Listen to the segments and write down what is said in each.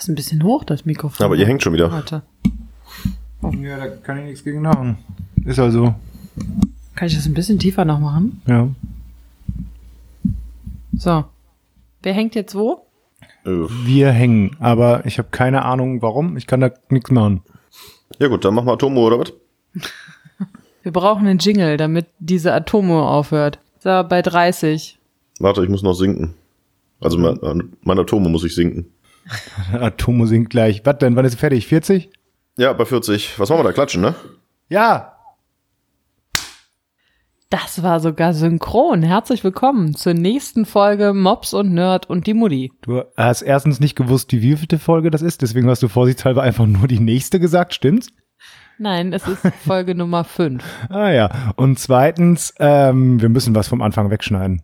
Das ist ein bisschen hoch, das Mikrofon. Aber ihr hängt schon wieder. Warte. Ja, da kann ich nichts gegen machen. Ist also, Kann ich das ein bisschen tiefer noch machen? ja. So. Wer hängt jetzt wo? Wir hängen, aber ich habe keine Ahnung warum. Ich kann da nichts machen. Ja gut, dann machen wir Atomo oder was? Wir brauchen einen Jingle, damit diese Atome aufhört. So, bei 30. Warte, ich muss noch sinken. Also mein, mein Atomo muss ich sinken. Atomo singt gleich. Was denn? Wann ist sie fertig? 40? Ja, bei 40. Was machen wir da? Klatschen, ne? Ja. Das war sogar synchron. Herzlich willkommen zur nächsten Folge Mops und Nerd und die Mutti. Du hast erstens nicht gewusst, wie wievielte Folge das ist, deswegen hast du vorsichtshalber einfach nur die nächste gesagt, stimmt's? Nein, es ist Folge Nummer 5. Ah ja. Und zweitens, ähm, wir müssen was vom Anfang wegschneiden.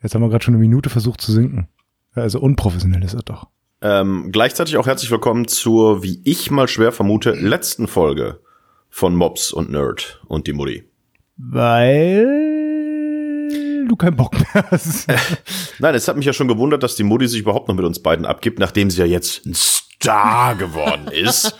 Jetzt haben wir gerade schon eine Minute versucht zu sinken. Also unprofessionell ist das doch. Ähm, gleichzeitig auch herzlich willkommen zur, wie ich mal schwer vermute, letzten Folge von Mobs und Nerd und die Mutti. Weil du keinen Bock mehr hast. Nein, es hat mich ja schon gewundert, dass die Mutti sich überhaupt noch mit uns beiden abgibt, nachdem sie ja jetzt ein Star geworden ist.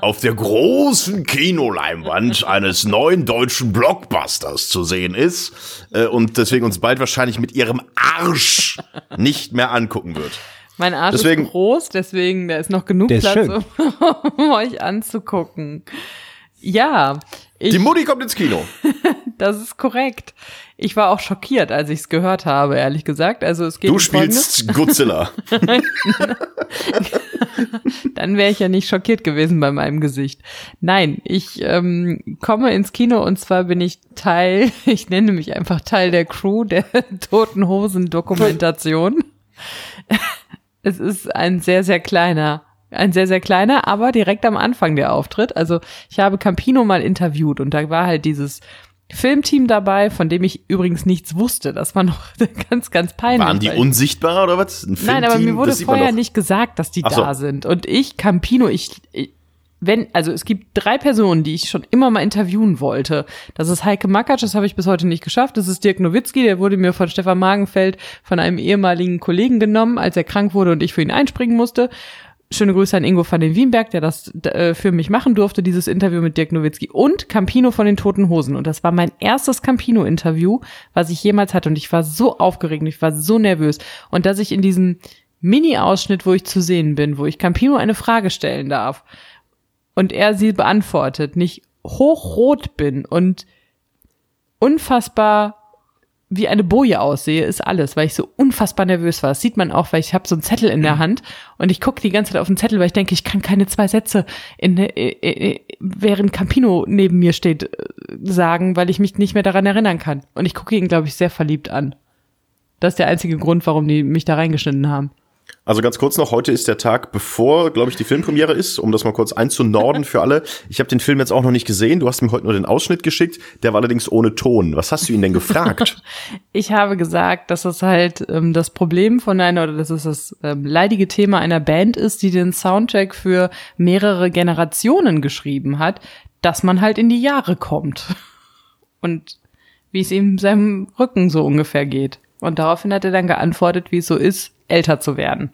auf der großen Kinoleinwand eines neuen deutschen Blockbusters zu sehen ist. Äh, und deswegen uns bald wahrscheinlich mit ihrem Arsch nicht mehr angucken wird. Mein Arsch Deswegen- ist groß, deswegen da ist noch genug Platz, um, um euch anzugucken. Ja, ich, Die Mutti kommt ins Kino. das ist korrekt. Ich war auch schockiert, als ich es gehört habe, ehrlich gesagt. Also es geht Du um Folgendes. spielst Godzilla. Dann wäre ich ja nicht schockiert gewesen bei meinem Gesicht. Nein, ich ähm, komme ins Kino und zwar bin ich Teil, ich nenne mich einfach Teil der Crew der Toten Hosen Dokumentation. Es ist ein sehr, sehr kleiner, ein sehr, sehr kleiner, aber direkt am Anfang der Auftritt. Also ich habe Campino mal interviewt und da war halt dieses Filmteam dabei, von dem ich übrigens nichts wusste. Das war noch ganz, ganz peinlich. Waren die unsichtbar oder was? Ein Nein, aber mir wurde vorher nicht gesagt, dass die so. da sind. Und ich, Campino, ich, ich, wenn, also es gibt drei Personen, die ich schon immer mal interviewen wollte. Das ist Heike Makatsch, das habe ich bis heute nicht geschafft. Das ist Dirk Nowitzki, der wurde mir von Stefan Magenfeld von einem ehemaligen Kollegen genommen, als er krank wurde und ich für ihn einspringen musste. Schöne Grüße an Ingo van den Wienberg, der das äh, für mich machen durfte, dieses Interview mit Dirk Nowitzki und Campino von den Toten Hosen. Und das war mein erstes Campino-Interview, was ich jemals hatte. Und ich war so aufgeregt, ich war so nervös. Und dass ich in diesem Mini-Ausschnitt, wo ich zu sehen bin, wo ich Campino eine Frage stellen darf und er sie beantwortet, nicht hochrot bin und unfassbar wie eine Boje aussehe, ist alles, weil ich so unfassbar nervös war. Das sieht man auch, weil ich habe so einen Zettel in der Hand und ich gucke die ganze Zeit auf den Zettel, weil ich denke, ich kann keine zwei Sätze, in, äh, äh, während Campino neben mir steht, äh, sagen, weil ich mich nicht mehr daran erinnern kann. Und ich gucke ihn, glaube ich, sehr verliebt an. Das ist der einzige Grund, warum die mich da reingeschnitten haben. Also ganz kurz noch, heute ist der Tag, bevor, glaube ich, die Filmpremiere ist, um das mal kurz einzunorden für alle. Ich habe den Film jetzt auch noch nicht gesehen. Du hast mir heute nur den Ausschnitt geschickt, der war allerdings ohne Ton. Was hast du ihn denn gefragt? Ich habe gesagt, dass es halt ähm, das Problem von einer oder dass es das ähm, leidige Thema einer Band ist, die den Soundtrack für mehrere Generationen geschrieben hat, dass man halt in die Jahre kommt. Und wie es ihm seinem Rücken so ungefähr geht. Und daraufhin hat er dann geantwortet, wie es so ist, älter zu werden.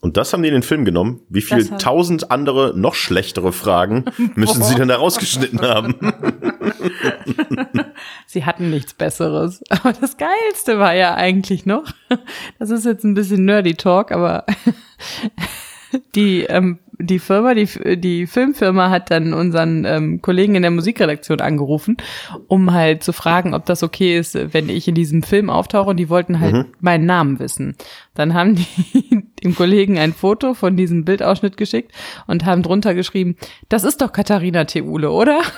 Und das haben die in den Film genommen. Wie viel Das hat- tausend andere, noch schlechtere Fragen müssen sie denn da rausgeschnitten haben? Sie hatten nichts Besseres. Aber das Geilste war ja eigentlich noch, das ist jetzt ein bisschen nerdy Talk, aber die, ähm, die Firma, die, die Filmfirma hat dann unseren ähm, Kollegen in der Musikredaktion angerufen, um halt zu fragen, ob das okay ist, wenn ich in diesem Film auftauche und die wollten halt meinen Namen wissen. Dann haben die dem Kollegen ein Foto von diesem Bildausschnitt geschickt und haben drunter geschrieben, das ist doch Katharina Theule, oder?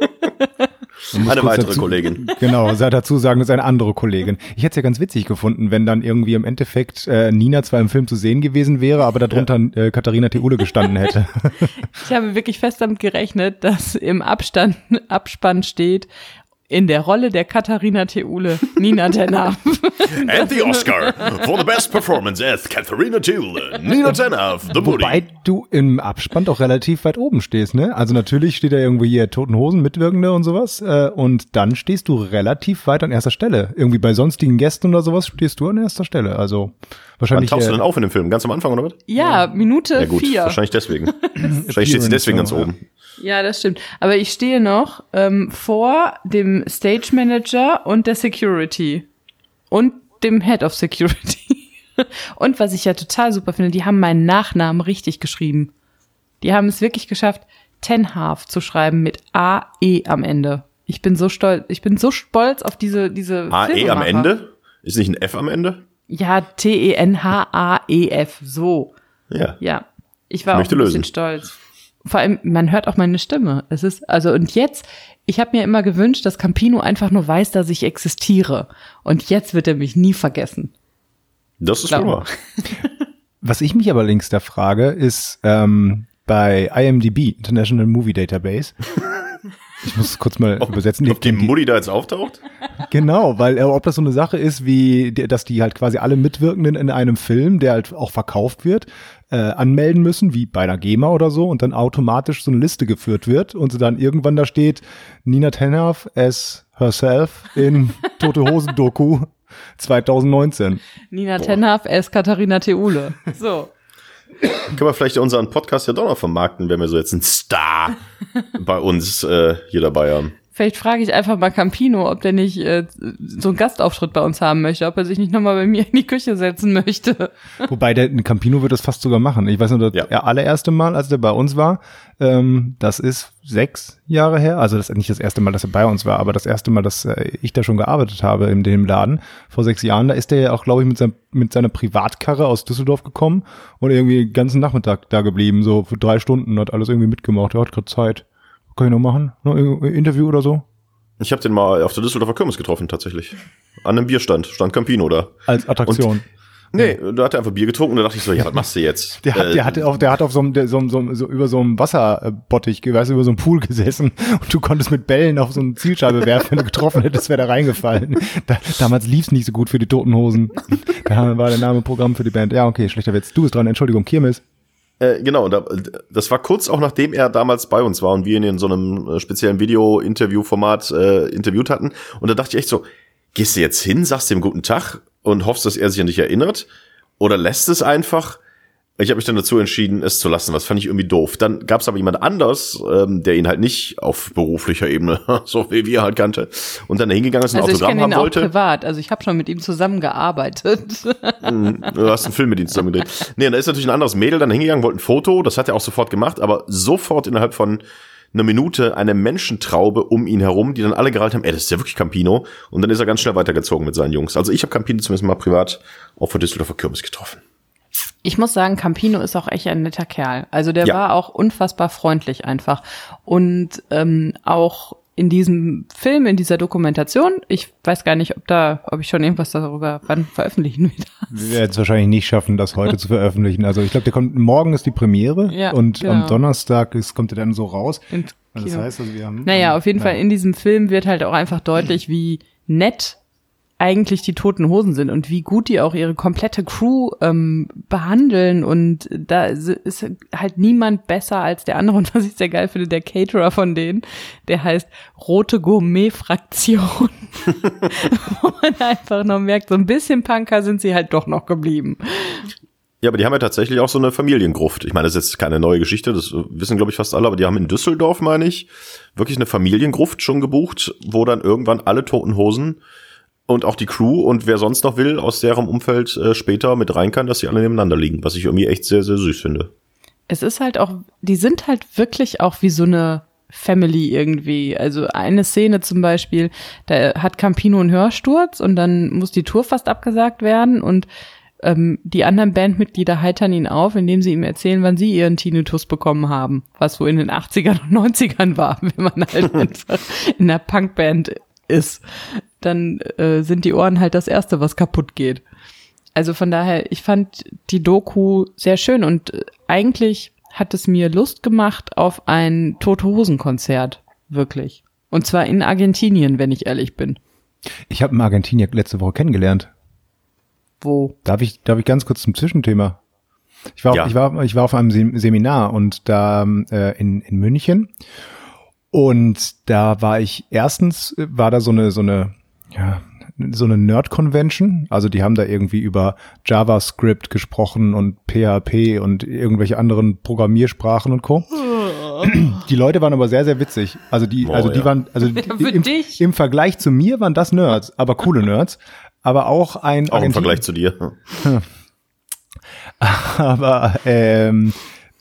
Eine weitere dazu- Kollegin. Genau, sei dazu sagen, das ist eine andere Kollegin. Ich hätte es ja ganz witzig gefunden, wenn dann irgendwie im Endeffekt äh, Nina zwar im Film zu sehen gewesen wäre, aber darunter äh, Katharina Theule gestanden hätte. Ich habe wirklich fest damit gerechnet, dass im Abstand, Abspann steht, In der Rolle der Katharina Theule, Nina Tenner. And the Oscar for the best performance as Katharina Theule, Nina Tenner, The Moody. Wobei du im Abspann doch relativ weit oben stehst, ne? Also natürlich steht da irgendwo hier Toten Hosen, Mitwirkende und sowas. Äh, und dann stehst du relativ weit an erster Stelle. Irgendwie bei sonstigen Gästen oder sowas stehst du an erster Stelle. Also Wann wahrscheinlich. tauchst du äh, denn auf in dem Film? Ganz am Anfang, oder was? Ja, Minute Ja gut, vier. wahrscheinlich deswegen. wahrscheinlich steht sie deswegen ganz oben. Ja, das stimmt. Aber ich stehe noch ähm, vor dem Stage Manager und der Security. Und dem Head of Security. und was ich ja total super finde, die haben meinen Nachnamen richtig geschrieben. Die haben es wirklich geschafft, Ten Half zu schreiben mit A-E am Ende. Ich bin so stolz, ich bin so stolz auf diese, diese AE am. Ende? Ist nicht ein F am Ende? Ja, E T-E-N-H-A-E-F, so. Ja. Ja, ich war Möchte auch ein bisschen lösen. stolz. Vor allem, man hört auch meine Stimme. Es ist, also, und jetzt, ich habe mir immer gewünscht, dass Campino einfach nur weiß, dass ich existiere. Und jetzt wird er mich nie vergessen. Das ist wahr. Was ich mich aber links da frage, ist ähm, bei IMDb, International Movie Database. Ich muss es kurz mal übersetzen. Ob die Mutti da jetzt auftaucht? Genau, weil äh, ob das so eine Sache ist, wie die- dass die halt quasi alle Mitwirkenden in einem Film, der halt auch verkauft wird, äh, anmelden müssen, wie bei einer GEMA oder so, und dann automatisch so eine Liste geführt wird und dann irgendwann da steht Nina Tenhaf as herself in Tote Hosen Doku 2019. Nina Tenhaf, S. Katharina Theule. So. Können wir vielleicht unseren Podcast ja doch noch vermarkten, wenn wir so jetzt einen Star bei uns äh, hier dabei haben. Vielleicht frage ich einfach mal Campino, ob der nicht äh, so einen Gastauftritt bei uns haben möchte, ob er sich nicht nochmal bei mir in die Küche setzen möchte. Wobei der Campino wird das fast sogar machen. Ich weiß nur, das Ja. allererste Mal, als der bei uns war, ähm, das ist sechs Jahre her. Also das ist nicht das erste Mal, dass er bei uns war, aber das erste Mal, dass äh, ich da schon gearbeitet habe in dem Laden vor sechs Jahren. Da ist der ja auch, glaube ich, mit, seinem, mit seiner Privatkarre aus Düsseldorf gekommen und irgendwie den ganzen Nachmittag da geblieben, so für drei Stunden, hat alles irgendwie mitgemacht. Er hat gerade Zeit. Kann ich noch machen? Noch ein Interview oder so? Ich habe den mal auf der Düsseldorfer Kirmes getroffen, tatsächlich. An einem Bierstand, stand Campino da. Als Attraktion. Nee, da hat er einfach Bier getrunken und da dachte ich so, ja, was machst du jetzt? Der hat, Äh, der hat auf, der hat auf so einem, so, so, so über so einem Wasserbottich, weißt du, über so einem Pool gesessen und du konntest mit Bällen auf so eine Zielscheibe werfen, wenn du getroffen hättest, wäre da reingefallen. Da, damals lief's nicht so gut für die Toten Hosen. Da war der Name Programm für die Band. Ja, okay, schlechter Witz. Du bist dran, Entschuldigung, Kirmes. Äh, genau, da, das war kurz auch nachdem er damals bei uns war und wir ihn in so einem äh, speziellen Video-Interview-Format äh, interviewt hatten. Und da dachte ich echt so, gehst du jetzt hin, sagst ihm guten Tag und hoffst, dass er sich an dich erinnert? Oder lässt es einfach? Ich habe mich dann dazu entschieden, es zu lassen. Das fand ich irgendwie doof. Dann gab es aber jemand anders, ähm, der ihn halt nicht auf beruflicher Ebene, so wie wir halt kannte, und dann hingegangen ist und ein Also ich Autogramm kenne ihn haben auch wollte. privat. Also ich habe schon mit ihm zusammengearbeitet. Du hast einen Film mit ihm zusammen gedreht. Nee, und da ist natürlich ein anderes Mädel dann hingegangen, wollte ein Foto, das hat er auch sofort gemacht, aber sofort innerhalb von einer Minute eine Menschentraube um ihn herum, die dann alle gehalten haben, ey, das ist ja wirklich Campino. Und dann ist er ganz schnell weitergezogen mit seinen Jungs. Also ich habe Campino zumindest mal privat auf der Düsseldorfer Kirmes getroffen. Ich muss sagen, Campino ist auch echt ein netter Kerl. Also der Ja. war auch unfassbar freundlich einfach. Und ähm, auch in diesem Film, in dieser Dokumentation, ich weiß gar nicht, ob da, ob ich schon irgendwas darüber wann veröffentlichen will. Wir werden es wahrscheinlich nicht schaffen, das heute zu veröffentlichen. Also ich glaube, der kommt, morgen ist die Premiere Ja, und genau. am Donnerstag ist, kommt er dann so raus. Also das heißt, also wir haben. Naja, auf jeden Ja. Fall in diesem Film wird halt auch einfach deutlich, wie nett eigentlich die Toten Hosen sind und wie gut die auch ihre komplette Crew ähm, behandeln und da ist halt niemand besser als der andere und was ich sehr geil finde, der Caterer von denen, der heißt Rote Gourmet Fraktion, wo man einfach noch merkt, so ein bisschen Punker sind sie halt doch noch geblieben. Ja, aber die haben ja tatsächlich auch so eine Familiengruft. Ich meine, das ist jetzt keine neue Geschichte, das wissen, glaube ich, fast alle, aber die haben in Düsseldorf, meine ich, wirklich eine Familiengruft schon gebucht, wo dann irgendwann alle Toten Hosen und auch die Crew und wer sonst noch will, aus deren Umfeld äh, später mit rein kann, dass sie alle nebeneinander liegen, was ich irgendwie echt sehr, sehr süß finde. es ist halt auch, die sind halt wirklich auch wie so eine Family irgendwie. Also eine Szene zum Beispiel, da hat Campino einen Hörsturz und dann muss die Tour fast abgesagt werden und ähm, die anderen Bandmitglieder heitern ihn auf, indem sie ihm erzählen, wann sie ihren Tinnitus bekommen haben, was so in den 80ern und 90ern war, wenn man halt einfach in einer Punkband ist. Dann äh, sind die Ohren halt das Erste, was kaputt geht. Also von daher, ich fand die Doku sehr schön und äh, eigentlich hat es mir Lust gemacht auf ein Tote Hosen Konzert. Wirklich. Und zwar in Argentinien, wenn ich ehrlich bin. Ich habe einen Argentinier letzte Woche kennengelernt. Wo? Darf ich, darf ich ganz kurz zum Zwischenthema? Ich war, Ja. ich war, ich war auf einem Sem- Seminar und da äh, in, in München und da war ich erstens war da so eine so eine ja so eine Nerd Convention, also die haben da irgendwie über JavaScript gesprochen und PHP und irgendwelche anderen Programmiersprachen und Co. Die Leute waren aber sehr sehr witzig. Also die Oh, also die ja. waren also die, im, im Vergleich zu mir waren das Nerds, aber coole Nerds, aber auch ein Auch im Argentin- Vergleich zu dir. aber ähm,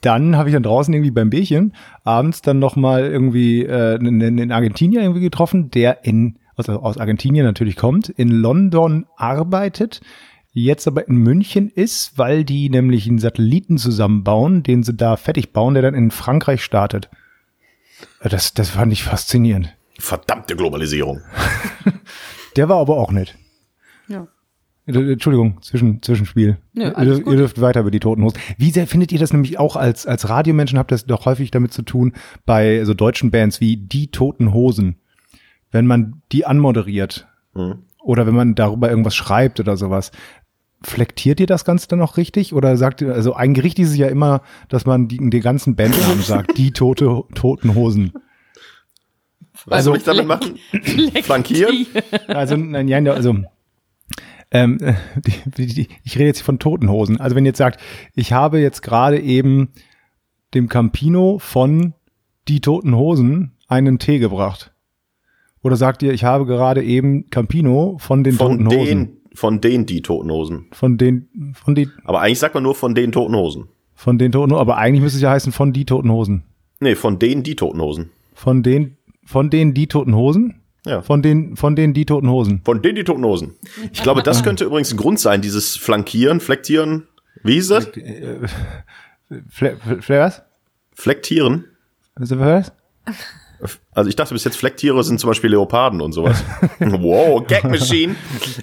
dann habe ich dann draußen irgendwie beim Bierchen abends dann noch mal irgendwie äh, einen, einen Argentinier irgendwie getroffen, der in aus, aus Argentinien natürlich kommt, in London arbeitet, jetzt aber in München ist, weil die nämlich einen Satelliten zusammenbauen, den sie da fertig bauen, der dann in Frankreich startet. Das, das fand ich faszinierend. Verdammte Globalisierung. Der war aber auch nett. Ja. Äh, Entschuldigung, Zwischen, Zwischenspiel. Nö, ihr, dürft- gut. ihr dürft weiter über die Toten Hosen. Wie sehr findet ihr das nämlich auch als, als Radiomenschen habt ihr das doch häufig damit zu tun, bei so deutschen Bands wie Die Toten Hosen, wenn man die anmoderiert Mhm. oder wenn man darüber irgendwas schreibt oder sowas. Flektiert ihr das Ganze dann auch richtig? Oder sagt ihr, also ein Gericht ist es ja immer, dass man die, den ganzen Bandnamen sagt, die tote, toten Hosen. Was Also- soll ich damit machen? Flankieren? Also, nein, ja, also, ähm, äh, die, die, die, ich rede jetzt von Totenhosen. Also wenn ihr jetzt sagt, ich habe jetzt gerade eben dem Campino von Die Toten Hosen einen Tee gebracht. Oder sagt ihr, ich habe gerade eben Campino von den Von Toten Hosen. den, von den die Toten Hosen. Von den, von die, Aber eigentlich sagt man nur von den Toten Hosen. von den Toten Hosen. Aber eigentlich müsste es ja heißen von die Toten Hosen. Nee, von denen die Toten Hosen. Von den, von den die Toten Hosen? Ja. Von den, von den die Toten Hosen. Von denen die Toten Hosen. Ich glaube, das könnte übrigens ein Grund sein, dieses Flankieren, Flektieren. Wie hieß das? Fle, Fle, Fle was? Flektieren. Was? Also ich dachte bis jetzt Flecktiere sind zum Beispiel Leoparden und sowas. wow, Gag Machine.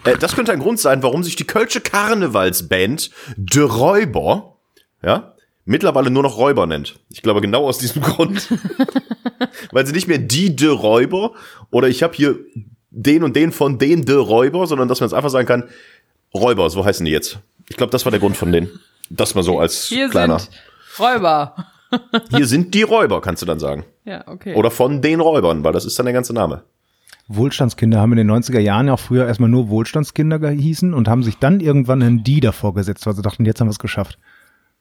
Äh, das könnte ein Grund sein, warum sich die Kölsche Karnevalsband De Räuber, ja, mittlerweile nur noch Räuber nennt. Ich glaube genau aus diesem Grund. Weil sie nicht mehr die De Räuber oder ich habe hier den und den von den De Räuber, sondern dass man jetzt einfach sagen kann, Räuber, so heißen die jetzt. Ich glaube, das war der Grund von denen. Das mal so als Hier kleiner. sind Räuber. Hier sind die Räuber, kannst du dann sagen. Ja, okay. Oder von den Räubern, weil das ist dann der ganze Name. Wohlstandskinder haben in den 90er Jahren ja auch früher erstmal nur Wohlstandskinder gehießen und haben sich dann irgendwann ein Die davor gesetzt, weil sie dachten, jetzt haben wir es geschafft.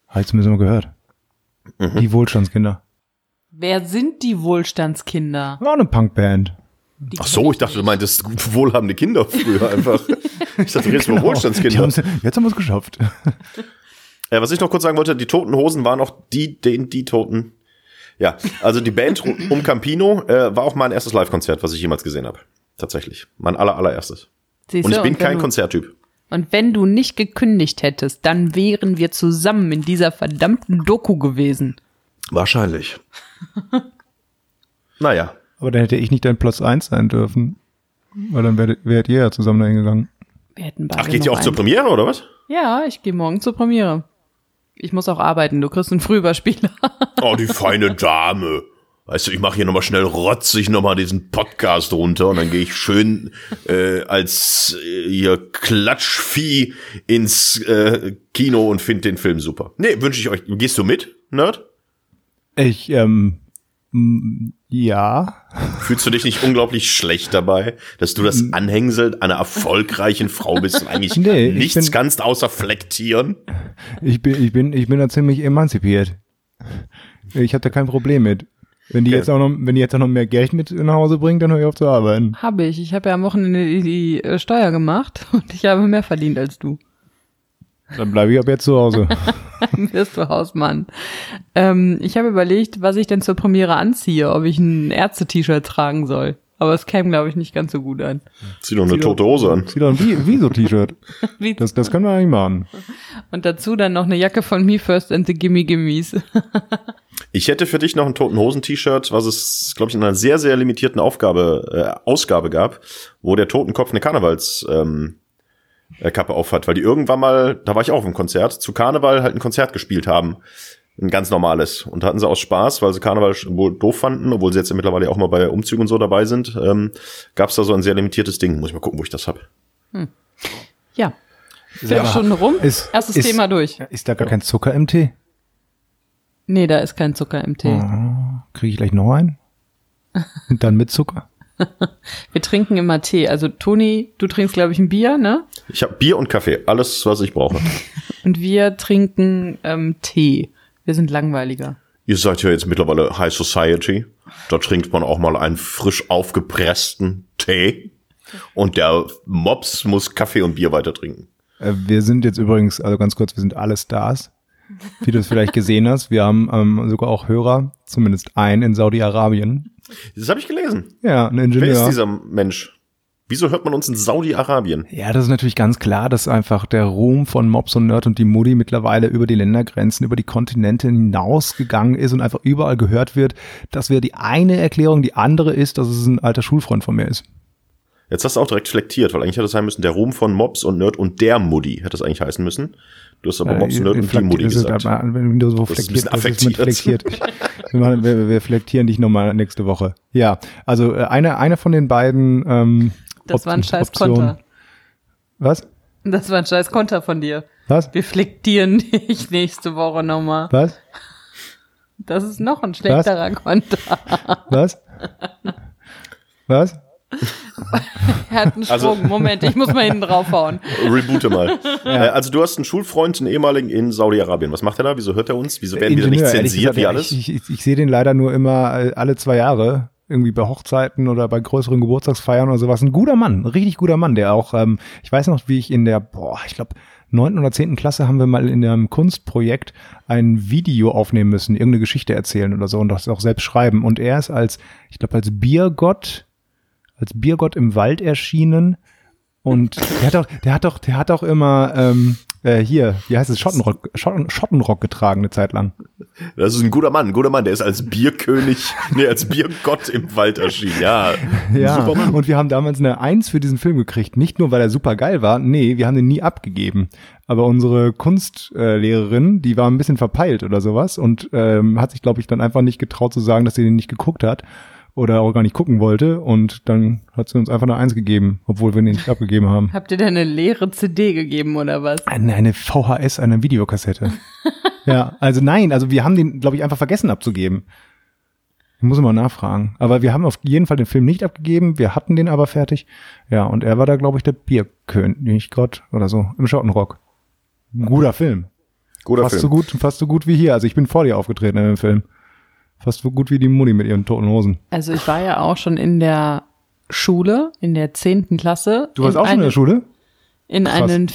Habe ich zumindest mal gehört. Die Wohlstandskinder. Wer sind die Wohlstandskinder? War eine Punkband. Die Ach so, ich dachte, du meintest wohlhabende Kinder früher einfach. Ich dachte, du redest Genau. Wohlstandskinder. Jetzt haben wir es geschafft. Äh, was ich noch kurz sagen wollte, die Toten Hosen waren auch die, den, die Toten. Ja, also die Band um Campino äh, war auch mein erstes Live-Konzert, was ich jemals gesehen habe. Tatsächlich. Mein aller, allererstes. Siehst Und ich du, bin und kein du- Konzerttyp. Und wenn du nicht gekündigt hättest, dann wären wir zusammen in dieser verdammten Doku gewesen. Wahrscheinlich. naja. Aber dann hätte ich nicht dein Platz eins sein dürfen. Weil dann wäret, wäret ihr ja zusammen dahin gegangen. Wir hätten beide Ach, geht ihr auch zur einen- Premiere, oder was? Ja, ich gehe morgen zur Premiere. Ich muss auch arbeiten, du kriegst einen Frühüberspieler. Oh, die feine Dame. Weißt du, ich mache hier nochmal schnell rotzig nochmal diesen Podcast runter und dann gehe ich schön äh, als äh, hier Klatschvieh ins äh, Kino und finde den Film super. Nee, wünsche ich euch. Gehst du mit, Nerd? Ich, ähm, ja. Fühlst du dich nicht unglaublich schlecht dabei, dass du das Anhängsel einer erfolgreichen Frau bist und eigentlich Nee, ich nichts bin- kannst außer flektieren? Ich bin, ich bin, ich bin da ziemlich emanzipiert. Ich habe da kein Problem mit. Wenn die Okay. jetzt auch noch, wenn die jetzt auch noch mehr Geld mit nach Hause bringen, dann höre ich auf zu arbeiten. Habe ich. Ich habe ja am Wochenende die, die äh, Steuer gemacht und ich habe mehr verdient als du. Dann bleibe ich ab jetzt zu Hause. Dann wirst du Hausmann. Ähm, ich habe überlegt, was ich denn zur Premiere anziehe, ob ich ein Ärzte-T-Shirt tragen soll. Aber es käme, glaube ich, nicht ganz so gut an. Zieh doch eine tote Hose an. Zieh doch ein Wieso-T-Shirt. Wie- Das, das können wir eigentlich machen. Und dazu dann noch eine Jacke von Me First and the Gimme Gimmies. Ich hätte für dich noch ein Toten Hosen T-Shirt, was es, glaube ich, in einer sehr, sehr limitierten Aufgabe, äh, Ausgabe gab, wo der Totenkopf eine Karnevals, ähm, äh, Kappe aufhat, weil die irgendwann mal, da war ich auch auf dem Konzert, zu Karneval halt ein Konzert gespielt haben. Ein ganz normales. Und hatten sie aus Spaß, weil sie Karneval wohl doof fanden, obwohl sie jetzt ja mittlerweile auch mal bei Umzügen und so dabei sind, ähm, gab es da so ein sehr limitiertes Ding. Muss ich mal gucken, wo ich das hab. Ja. Viertelstunde rum. Ist- Erstes ist- Thema durch. Ist da gar kein Zucker im Tee? Nee, da ist kein Zucker im Tee. Kriege ich gleich noch einen? Und dann mit Zucker? Wir trinken immer Tee. Also Toni, du trinkst, glaube ich, ein Bier, ne? Ich habe Bier und Kaffee, alles, was ich brauche. Und wir trinken ähm, Tee. Wir sind langweiliger. Ihr seid ja jetzt mittlerweile High Society. Da trinkt man auch mal einen frisch aufgepressten Tee. Und der Mops muss Kaffee und Bier weiter trinken. Äh, Wir sind jetzt übrigens, also ganz kurz, wir sind alle Stars. Wie du es vielleicht gesehen hast. Wir haben ähm, sogar auch Hörer, zumindest einen in Saudi-Arabien. Das habe ich gelesen. Ja, ein Wer Ingenieur. ist dieser Mensch? Wieso hört man uns in Saudi-Arabien? Ja, das ist natürlich ganz klar, dass einfach der Ruhm von Mobs und Nerd und die Mutti mittlerweile über die Ländergrenzen, über die Kontinente hinausgegangen ist und einfach überall gehört wird. Das wäre die eine Erklärung. Die andere ist, dass es ein alter Schulfreund von mir ist. Jetzt hast du auch direkt flektiert, weil eigentlich hätte es sein müssen, der Ruhm von Mobs und Nerd und der Muddy hätte es eigentlich heißen müssen. Du hast aber Mobs und Nerd und die Muddy das ist gesagt. aber, Wenn du so flektiert, bisschen das ist flektiert. Wir, machen, wir, wir flektieren dich nochmal nächste Woche. Ja, also äh, eine, eine von den beiden ähm, Das war ein Op- scheiß Optionen. Konter. Was? Das war ein scheiß Konter von dir. Was? Wir flektieren dich nächste Woche nochmal. Was? Das ist noch ein schlechterer Konter. Was? Was? Er hat einen Sprung. Also- Moment, ich muss mal hinten draufhauen. Reboote mal. äh, also du hast einen Schulfreund, einen ehemaligen in Saudi-Arabien. Was macht er da? Wieso hört er uns? Wieso werden wir da nicht zensiert gesagt, wie ja, alles? Ich, ich, ich sehe den leider nur immer äh, alle zwei Jahre. Irgendwie bei Hochzeiten oder bei größeren Geburtstagsfeiern oder sowas. Ein guter Mann, ein richtig guter Mann, der auch, ähm, ich weiß noch, wie ich in der, boah, ich glaube, neunten oder zehnten Klasse haben wir mal in einem Kunstprojekt ein Video aufnehmen müssen, irgendeine Geschichte erzählen oder so und das auch selbst schreiben. Und er ist als, ich glaube, als Biergott, als Biergott im Wald erschienen. Und der hat doch, der hat doch, der hat doch immer ähm, äh, hier, wie heißt es, Schottenrock, Schotten, Schottenrock getragen eine Zeit lang. Das ist ein guter Mann, ein guter Mann. Der ist als Bierkönig, nee, als Biergott im Wald erschienen. Ja, Ja, und wir haben damals eine Eins für diesen Film gekriegt. Nicht nur, weil er super geil war, nee, wir haben den nie abgegeben. Aber unsere Kunstlehrerin, die war ein bisschen verpeilt oder sowas und ähm, hat sich, glaube ich, dann einfach nicht getraut zu sagen, dass sie den nicht geguckt hat oder auch gar nicht gucken wollte. Und dann hat sie uns einfach eine Eins gegeben, obwohl wir den nicht abgegeben haben. Habt ihr denn eine leere CD gegeben oder was? Eine, eine VHS, eine Videokassette. ja, also nein, also wir haben den, glaube ich, einfach vergessen abzugeben. Ich muss mal nachfragen. Aber wir haben auf jeden Fall den Film nicht abgegeben. Wir hatten den aber fertig. Ja, und er war da, glaube ich, der Bierkönig Gott oder so im Schottenrock. Ein guter Film. Guter fast Film. so gut, fast so gut wie hier. Also ich bin vor dir aufgetreten in dem Film. Fast so gut wie die Mutti mit ihren toten Hosen. Also ich war ja auch schon in der Schule, in der zehnten Klasse. Du warst auch schon in der Schule? In Krass. einem,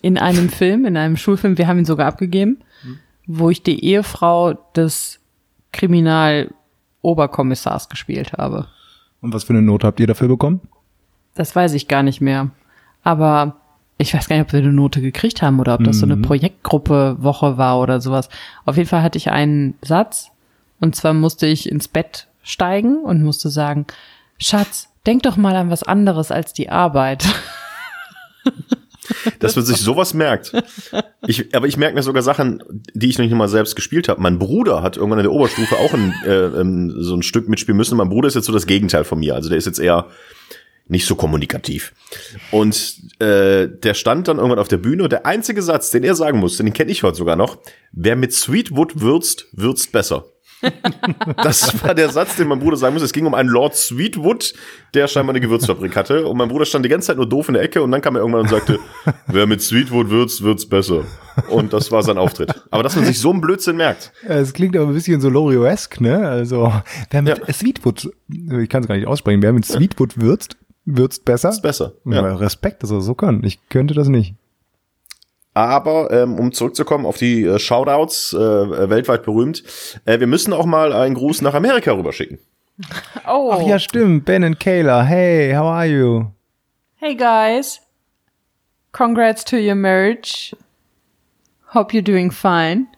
in einem Film, in einem Schulfilm, wir haben ihn sogar abgegeben, wo ich die Ehefrau des Kriminaloberkommissars gespielt habe. Und was für eine Note habt ihr dafür bekommen? Das weiß ich gar nicht mehr. Aber ich weiß gar nicht, ob wir eine Note gekriegt haben oder ob das so eine Projektgruppe Woche war oder sowas. Auf jeden Fall hatte ich einen Satz und zwar musste ich ins Bett steigen und musste sagen, Schatz, denk doch mal an was anderes als die Arbeit. dass man sich sowas merkt. Ich, aber ich merke mir sogar Sachen, die ich noch nicht mal selbst gespielt habe. Mein Bruder hat irgendwann in der Oberstufe auch ein, äh, ähm, so ein Stück mitspielen müssen. Mein Bruder ist jetzt so das Gegenteil von mir. Also der ist jetzt eher nicht so kommunikativ. Und äh, der stand dann irgendwann auf der Bühne und der einzige Satz, den er sagen musste, den kenne ich heute sogar noch, wer mit Sweetwood würzt, würzt besser. Das war der Satz, den mein Bruder sagen muss. Es ging um einen Lord Sweetwood, der scheinbar eine Gewürzfabrik hatte. Und mein Bruder stand die ganze Zeit nur doof in der Ecke und dann kam er irgendwann und sagte, wer mit Sweetwood würzt, wird's besser. Und das war sein Auftritt. Aber dass man sich so einen Blödsinn merkt. Es klingt aber ein bisschen so Lorio-esque, ne? Also, wer mit Ja. Sweetwood, ich kann es gar nicht aussprechen, wer mit Sweetwood würzt, würzt besser. Ist besser. Ja. Ja. Respekt, dass er so kann. Ich könnte das nicht. Aber ähm, um zurückzukommen auf die äh, Shoutouts, äh, weltweit berühmt, äh, wir müssen auch mal einen Gruß nach Amerika rüberschicken. Oh, Ach ja, stimmt. Ben und Kayla. Hey, how are you? hey guys, congrats to your marriage. Hope you're doing fine.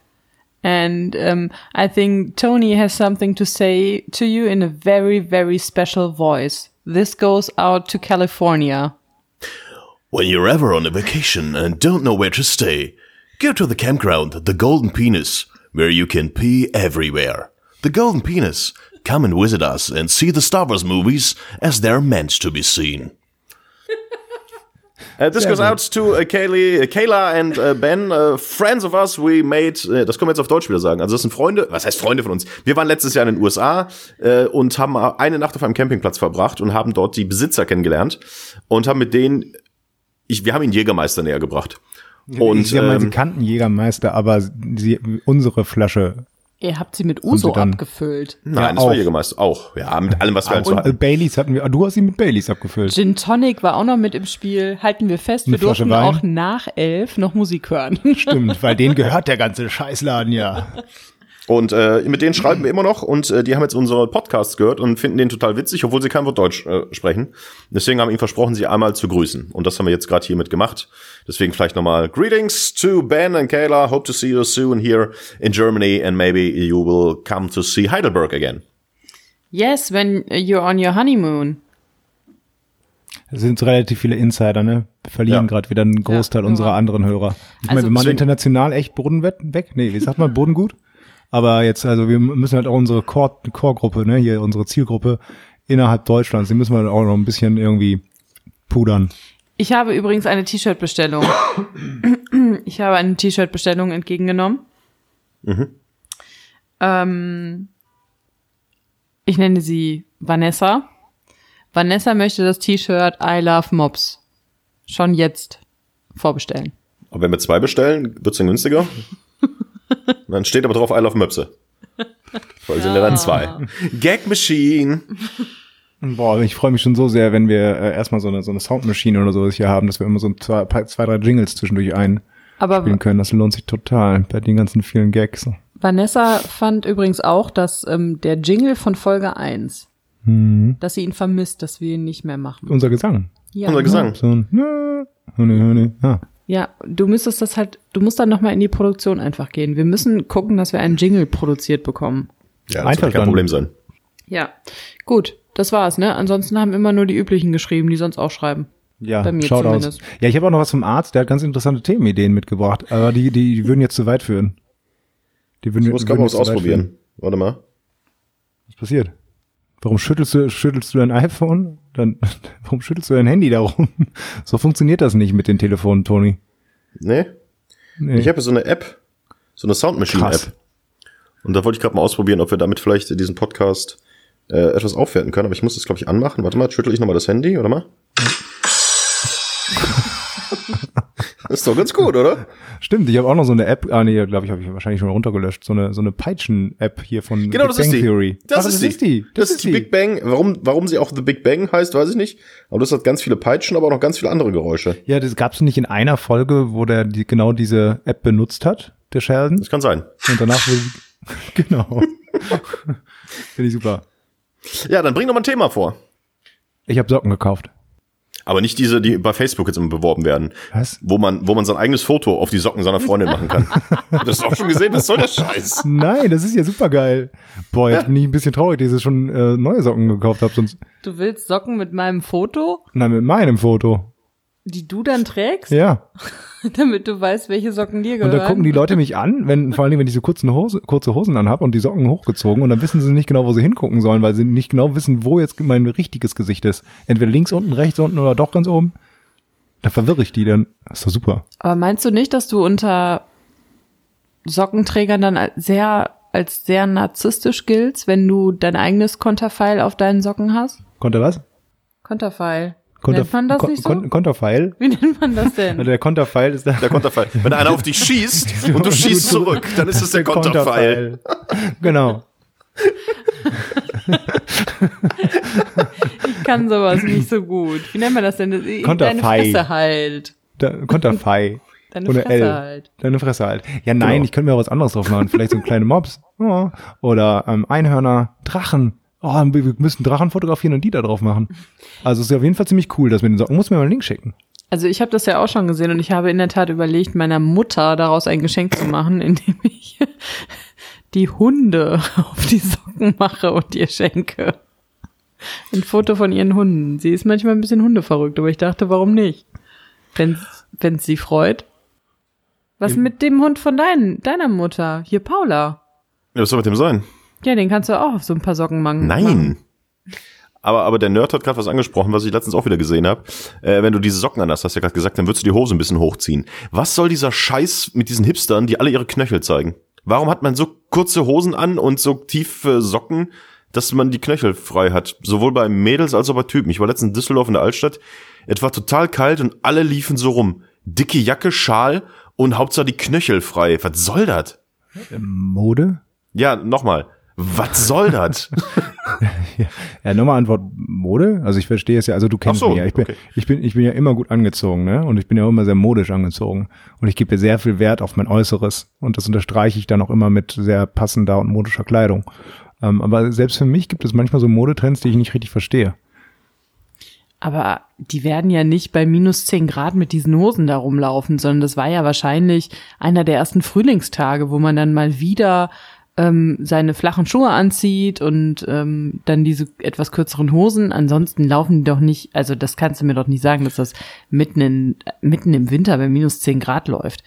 And um, I think Tony has something to say to you in a very, very special voice. This goes out to California. When you're ever on a vacation and don't know where to stay, go to the campground, the Golden Penis, where you can pee everywhere. The Golden Penis. Come and visit us and see the Star Wars movies as they're meant to be seen. Uh, this goes out to uh, Kaylee, uh, Kayla and uh, Ben, uh, friends of us. We made, uh, das können wir jetzt auf Deutsch wieder sagen. Also das sind Freunde, was heißt Freunde von uns? Wir waren letztes Jahr in den USA äh, und haben eine Nacht auf einem Campingplatz verbracht und haben dort die Besitzer kennengelernt und haben mit denen, ich, wir haben ihnen Jägermeister näher gebracht. Und sie, haben, sie ähm, kannten Jägermeister, aber sie, unsere Flasche. Ihr habt sie mit Uso dann- abgefüllt. nein, Ja, das war auch. Jägermeister auch. Ja, mit allem, was wir halt so Und hatten. Baileys hatten wir, du hast sie mit Baileys abgefüllt. Gin Tonic war auch noch mit im Spiel. Halten wir fest, Eine wir durften Flasche Wein. auch nach elf noch Musik hören. Stimmt, weil denen gehört der ganze Scheißladen ja. Und äh, mit denen schreiben wir immer noch und äh, die haben jetzt unsere Podcasts gehört und finden den total witzig, obwohl sie kein Wort Deutsch äh, sprechen. Deswegen haben wir ihnen versprochen, sie einmal zu grüßen. Und das haben wir jetzt gerade hiermit gemacht. Deswegen vielleicht nochmal Greetings to Ben and Kayla. Hope to see you soon here in Germany and maybe you will come to see Heidelberg again. yes, when you're on your honeymoon. Es sind relativ viele Insider, ne? Wir verlieren Ja. gerade wieder einen Großteil Ja. unserer anderen Hörer. Ich Also meine, wir machen international echt Boden weg. weg. Nee, wie sagt man, Boden gut? Aber jetzt, also wir müssen halt auch unsere Core- Core-Gruppe, ne, hier unsere Zielgruppe innerhalb Deutschlands, die müssen wir auch noch ein bisschen irgendwie pudern. Ich habe übrigens eine T-Shirt-Bestellung. Ich habe eine T-Shirt-Bestellung entgegengenommen. Ähm, ich nenne sie Vanessa. Vanessa möchte das T-Shirt I Love Mobs schon jetzt vorbestellen. Und wenn wir zwei bestellen, wird's dann günstiger. Dann steht aber drauf I love Möpse. Weil sind ja dann zwei. Gag Machine. Boah, ich freue mich schon so sehr, wenn wir äh, erstmal so eine, so eine Soundmaschine oder sowas hier haben, dass wir immer so ein zwei, zwei drei Jingles zwischendurch einspielen Aber können. Das lohnt sich total bei den ganzen vielen Gags. Vanessa fand übrigens auch, dass ähm, der Jingle von Folge 1, dass sie ihn vermisst, dass wir ihn nicht mehr machen. Unser Gesang. Ja, Unser Gesang. So ein, ne, Hörne, Hörne, ja. Du müsstest das halt, du musst dann nochmal in die Produktion einfach gehen. Wir müssen gucken, dass wir einen Jingle produziert bekommen. Ja, das wird kein. Problem sein. Ja, gut, das war's, ne? Ansonsten haben immer nur die üblichen geschrieben, die sonst auch schreiben. Ja, Bei mir Shoutouts. zumindest. Ja, ich habe auch noch was vom Arzt, der hat ganz interessante Themenideen mitgebracht, aber die, die, die würden jetzt zu weit führen. Die würden, Ich muss würden gerade mal was jetzt zu weit ausprobieren. führen. Warte mal. Was passiert? Warum schüttelst du, schüttelst du dein iPhone? Dann, warum schüttelst du dein Handy darum? So funktioniert das nicht mit den Telefonen, Toni. Nee? Nee. Ich habe so eine App, so eine Soundmachine-App. Krass. Und da wollte ich gerade mal ausprobieren, ob wir damit vielleicht diesen Podcast äh, etwas aufwerten können. Aber ich muss das, glaube ich, anmachen. Warte mal, schüttel ich nochmal das Handy, oder mal? Ist doch ganz gut, oder? Stimmt, ich habe auch noch so eine App, ah nee, glaube ich, habe ich wahrscheinlich schon runtergelöscht, so eine, so eine Peitschen-App hier von Genau, Big das Bang ist die. Theory. Das, Ach, ist, die. Das, ist die Big Bang. Warum, warum sie auch The Big Bang heißt, weiß ich nicht. Aber das hat ganz viele Peitschen, aber auch noch ganz viele andere Geräusche. Ja, das gab's nicht in einer Folge, wo der die, genau diese App benutzt hat, der Sheldon. Das kann sein. Und danach wurde genau. Finde ich super. Ja, dann bring doch mal ein Thema vor. Ich habe Socken gekauft. Aber nicht diese, die bei Facebook jetzt immer beworben werden. Was? Wo man, wo man sein eigenes Foto auf die Socken seiner Freundin machen kann. Hast du das auch schon gesehen? Was soll der Scheiß? Nein, das ist ja super geil. Boah, jetzt bin ich ein bisschen traurig, dass ich schon äh, neue Socken gekauft habe, sonst Du willst Socken mit meinem Foto, nein, mit meinem Foto. die du dann trägst, Ja. damit du weißt, welche Socken dir Und gehören? da gucken die Leute mich an, wenn vor allen Dingen, wenn ich so kurze, Hose, kurze Hosen anhab und die Socken hochgezogen und dann wissen sie nicht genau, wo sie hingucken sollen, weil sie nicht genau wissen, wo jetzt mein richtiges Gesicht ist. Entweder links unten, rechts unten oder doch ganz oben. Da verwirre ich die dann. Das ist doch super. Aber meinst du nicht, dass du unter Sockenträgern dann als sehr, als sehr narzisstisch giltst, wenn du dein eigenes Konterfeil auf deinen Socken hast? Konter was? Konterfeil. Konter, Nennt man das Kon- nicht so? Kon- Konterpfeil? Wie nennt man das denn? Also der Konterpfeil ist der, Der Konterfei. Wenn einer auf dich schießt und du schießt zurück, dann ist es der Konterpfeil. Konterpfeil. Genau. Ich kann sowas nicht so gut. Wie nennt man das denn? Deine Konterfei. Fresse halt. Der Konterfei. Deine Oder Fresse L. halt. Deine Fresse halt. Ja, nein, Genau. ich könnte mir auch was anderes drauf machen. Vielleicht so ein kleine Mobs. Ja. Oder ähm, Einhörner, Drachen. Oh, wir müssen Drachen fotografieren und die da drauf machen. Also es ist auf jeden Fall ziemlich cool, dass wir den Socken. Muss mir mal einen Link schicken. Also ich habe das ja auch schon gesehen und ich habe in der Tat überlegt, meiner Mutter daraus ein Geschenk zu machen, indem ich die Hunde auf die Socken mache und ihr schenke. Ein Foto von ihren Hunden. Sie ist manchmal ein bisschen hundeverrückt, aber ich dachte, warum nicht? Wenn es sie freut. Was mit dem Hund von dein, deiner Mutter? Hier, Paula. Ja, was soll mit dem sein? Ja, den kannst du auch auf so ein paar Socken machen. Nein. Aber, aber der Nerd hat gerade was angesprochen, was ich letztens auch wieder gesehen habe. Äh, wenn du diese Socken an hast, hast du ja gerade gesagt, dann würdest du die Hose ein bisschen hochziehen. Was soll dieser Scheiß mit diesen Hipstern, die alle ihre Knöchel zeigen? Warum hat man so kurze Hosen an und so tiefe Socken, dass man die Knöchel frei hat? Sowohl bei Mädels als auch bei Typen. Ich war letztens in Düsseldorf in der Altstadt. Es war total kalt und alle liefen so rum. Dicke Jacke, Schal und Hauptsache die Knöchel frei. Was soll das? Mode? Ja, nochmal. Was soll das? Ja, nochmal Antwort Mode. Also ich verstehe es ja, also du kennst so, mich ja. Ich bin, okay. ich bin, ich bin ja immer gut angezogen, ne? Und ich bin ja auch immer sehr modisch angezogen. Und ich gebe sehr viel Wert auf mein Äußeres. Und das unterstreiche ich dann auch immer mit sehr passender und modischer Kleidung. Ähm, aber selbst für mich gibt es manchmal so Modetrends, die ich nicht richtig verstehe. Aber die werden ja nicht bei minus 10 Grad mit diesen Hosen da rumlaufen, sondern das war ja wahrscheinlich einer der ersten Frühlingstage, wo man dann mal wieder ähm, seine flachen Schuhe anzieht und ähm, dann diese etwas kürzeren Hosen. Ansonsten laufen die doch nicht, also das kannst du mir doch nicht sagen, dass das mitten, in, mitten im Winter bei minus 10 Grad läuft.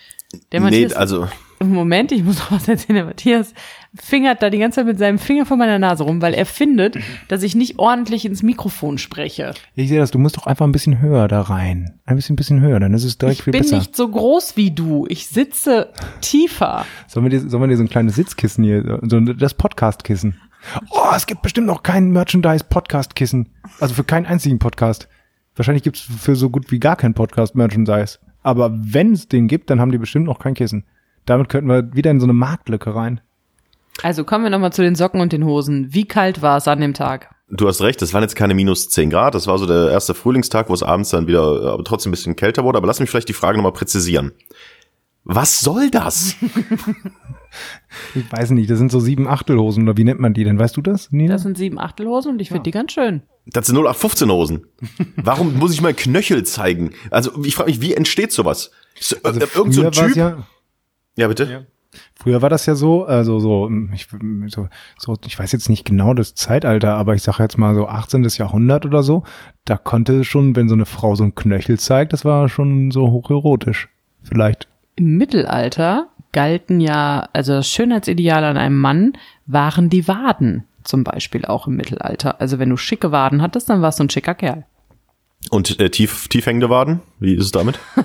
Der nee, Matthias, also Moment, ich muss noch was erzählen. Der Matthias fingert da die ganze Zeit mit seinem Finger vor meiner Nase rum, weil er findet, dass ich nicht ordentlich ins Mikrofon spreche. Ich sehe das, du musst doch einfach ein bisschen höher da rein. Ein bisschen, bisschen höher, dann ist es direkt Ich viel bin besser. nicht so groß wie du. Ich sitze tiefer. Sollen wir, dir, sollen wir dir so ein kleines Sitzkissen hier, so das Podcast-Kissen? Oh, es gibt bestimmt noch kein Merchandise-Podcast-Kissen. Also für keinen einzigen Podcast. Wahrscheinlich gibt es für so gut wie gar kein Podcast-Merchandise. Aber wenn es den gibt, dann haben die bestimmt noch kein Kissen. Damit könnten wir wieder in so eine Marktlücke rein. Also kommen wir nochmal zu den Socken und den Hosen. Wie kalt war es an dem Tag? Du hast recht, das waren jetzt keine minus 10 Grad, das war so der erste Frühlingstag, wo es abends dann wieder, äh, aber trotzdem ein bisschen kälter wurde. Aber lass mich vielleicht die Frage nochmal präzisieren. Was soll das? Ich weiß nicht, das sind so sieben Achtelhosen oder wie nennt man die denn? Weißt du das, Nina? Das sind sieben Achtelhosen und ich finde die ganz schön. Das sind 0815 Hosen. Warum muss ich meinen Knöchel zeigen? Also ich frage mich, wie entsteht sowas? Ist, äh, irgend so ein Typ? ja, Ja, bitte? Früher war das ja so, also so, ich, so, so, ich weiß jetzt nicht genau das Zeitalter, aber ich sage jetzt mal so 18. Jahrhundert oder so, da konnte schon, wenn so eine Frau so einen Knöchel zeigt, das war schon so hocherotisch. Vielleicht. Im Mittelalter galten ja, also das Schönheitsideal an einem Mann waren die Waden. Zum Beispiel auch im Mittelalter. Also wenn du schicke Waden hattest, dann warst du ein schicker Kerl. Und äh, tief, tief hängende Waden? Wie ist es damit?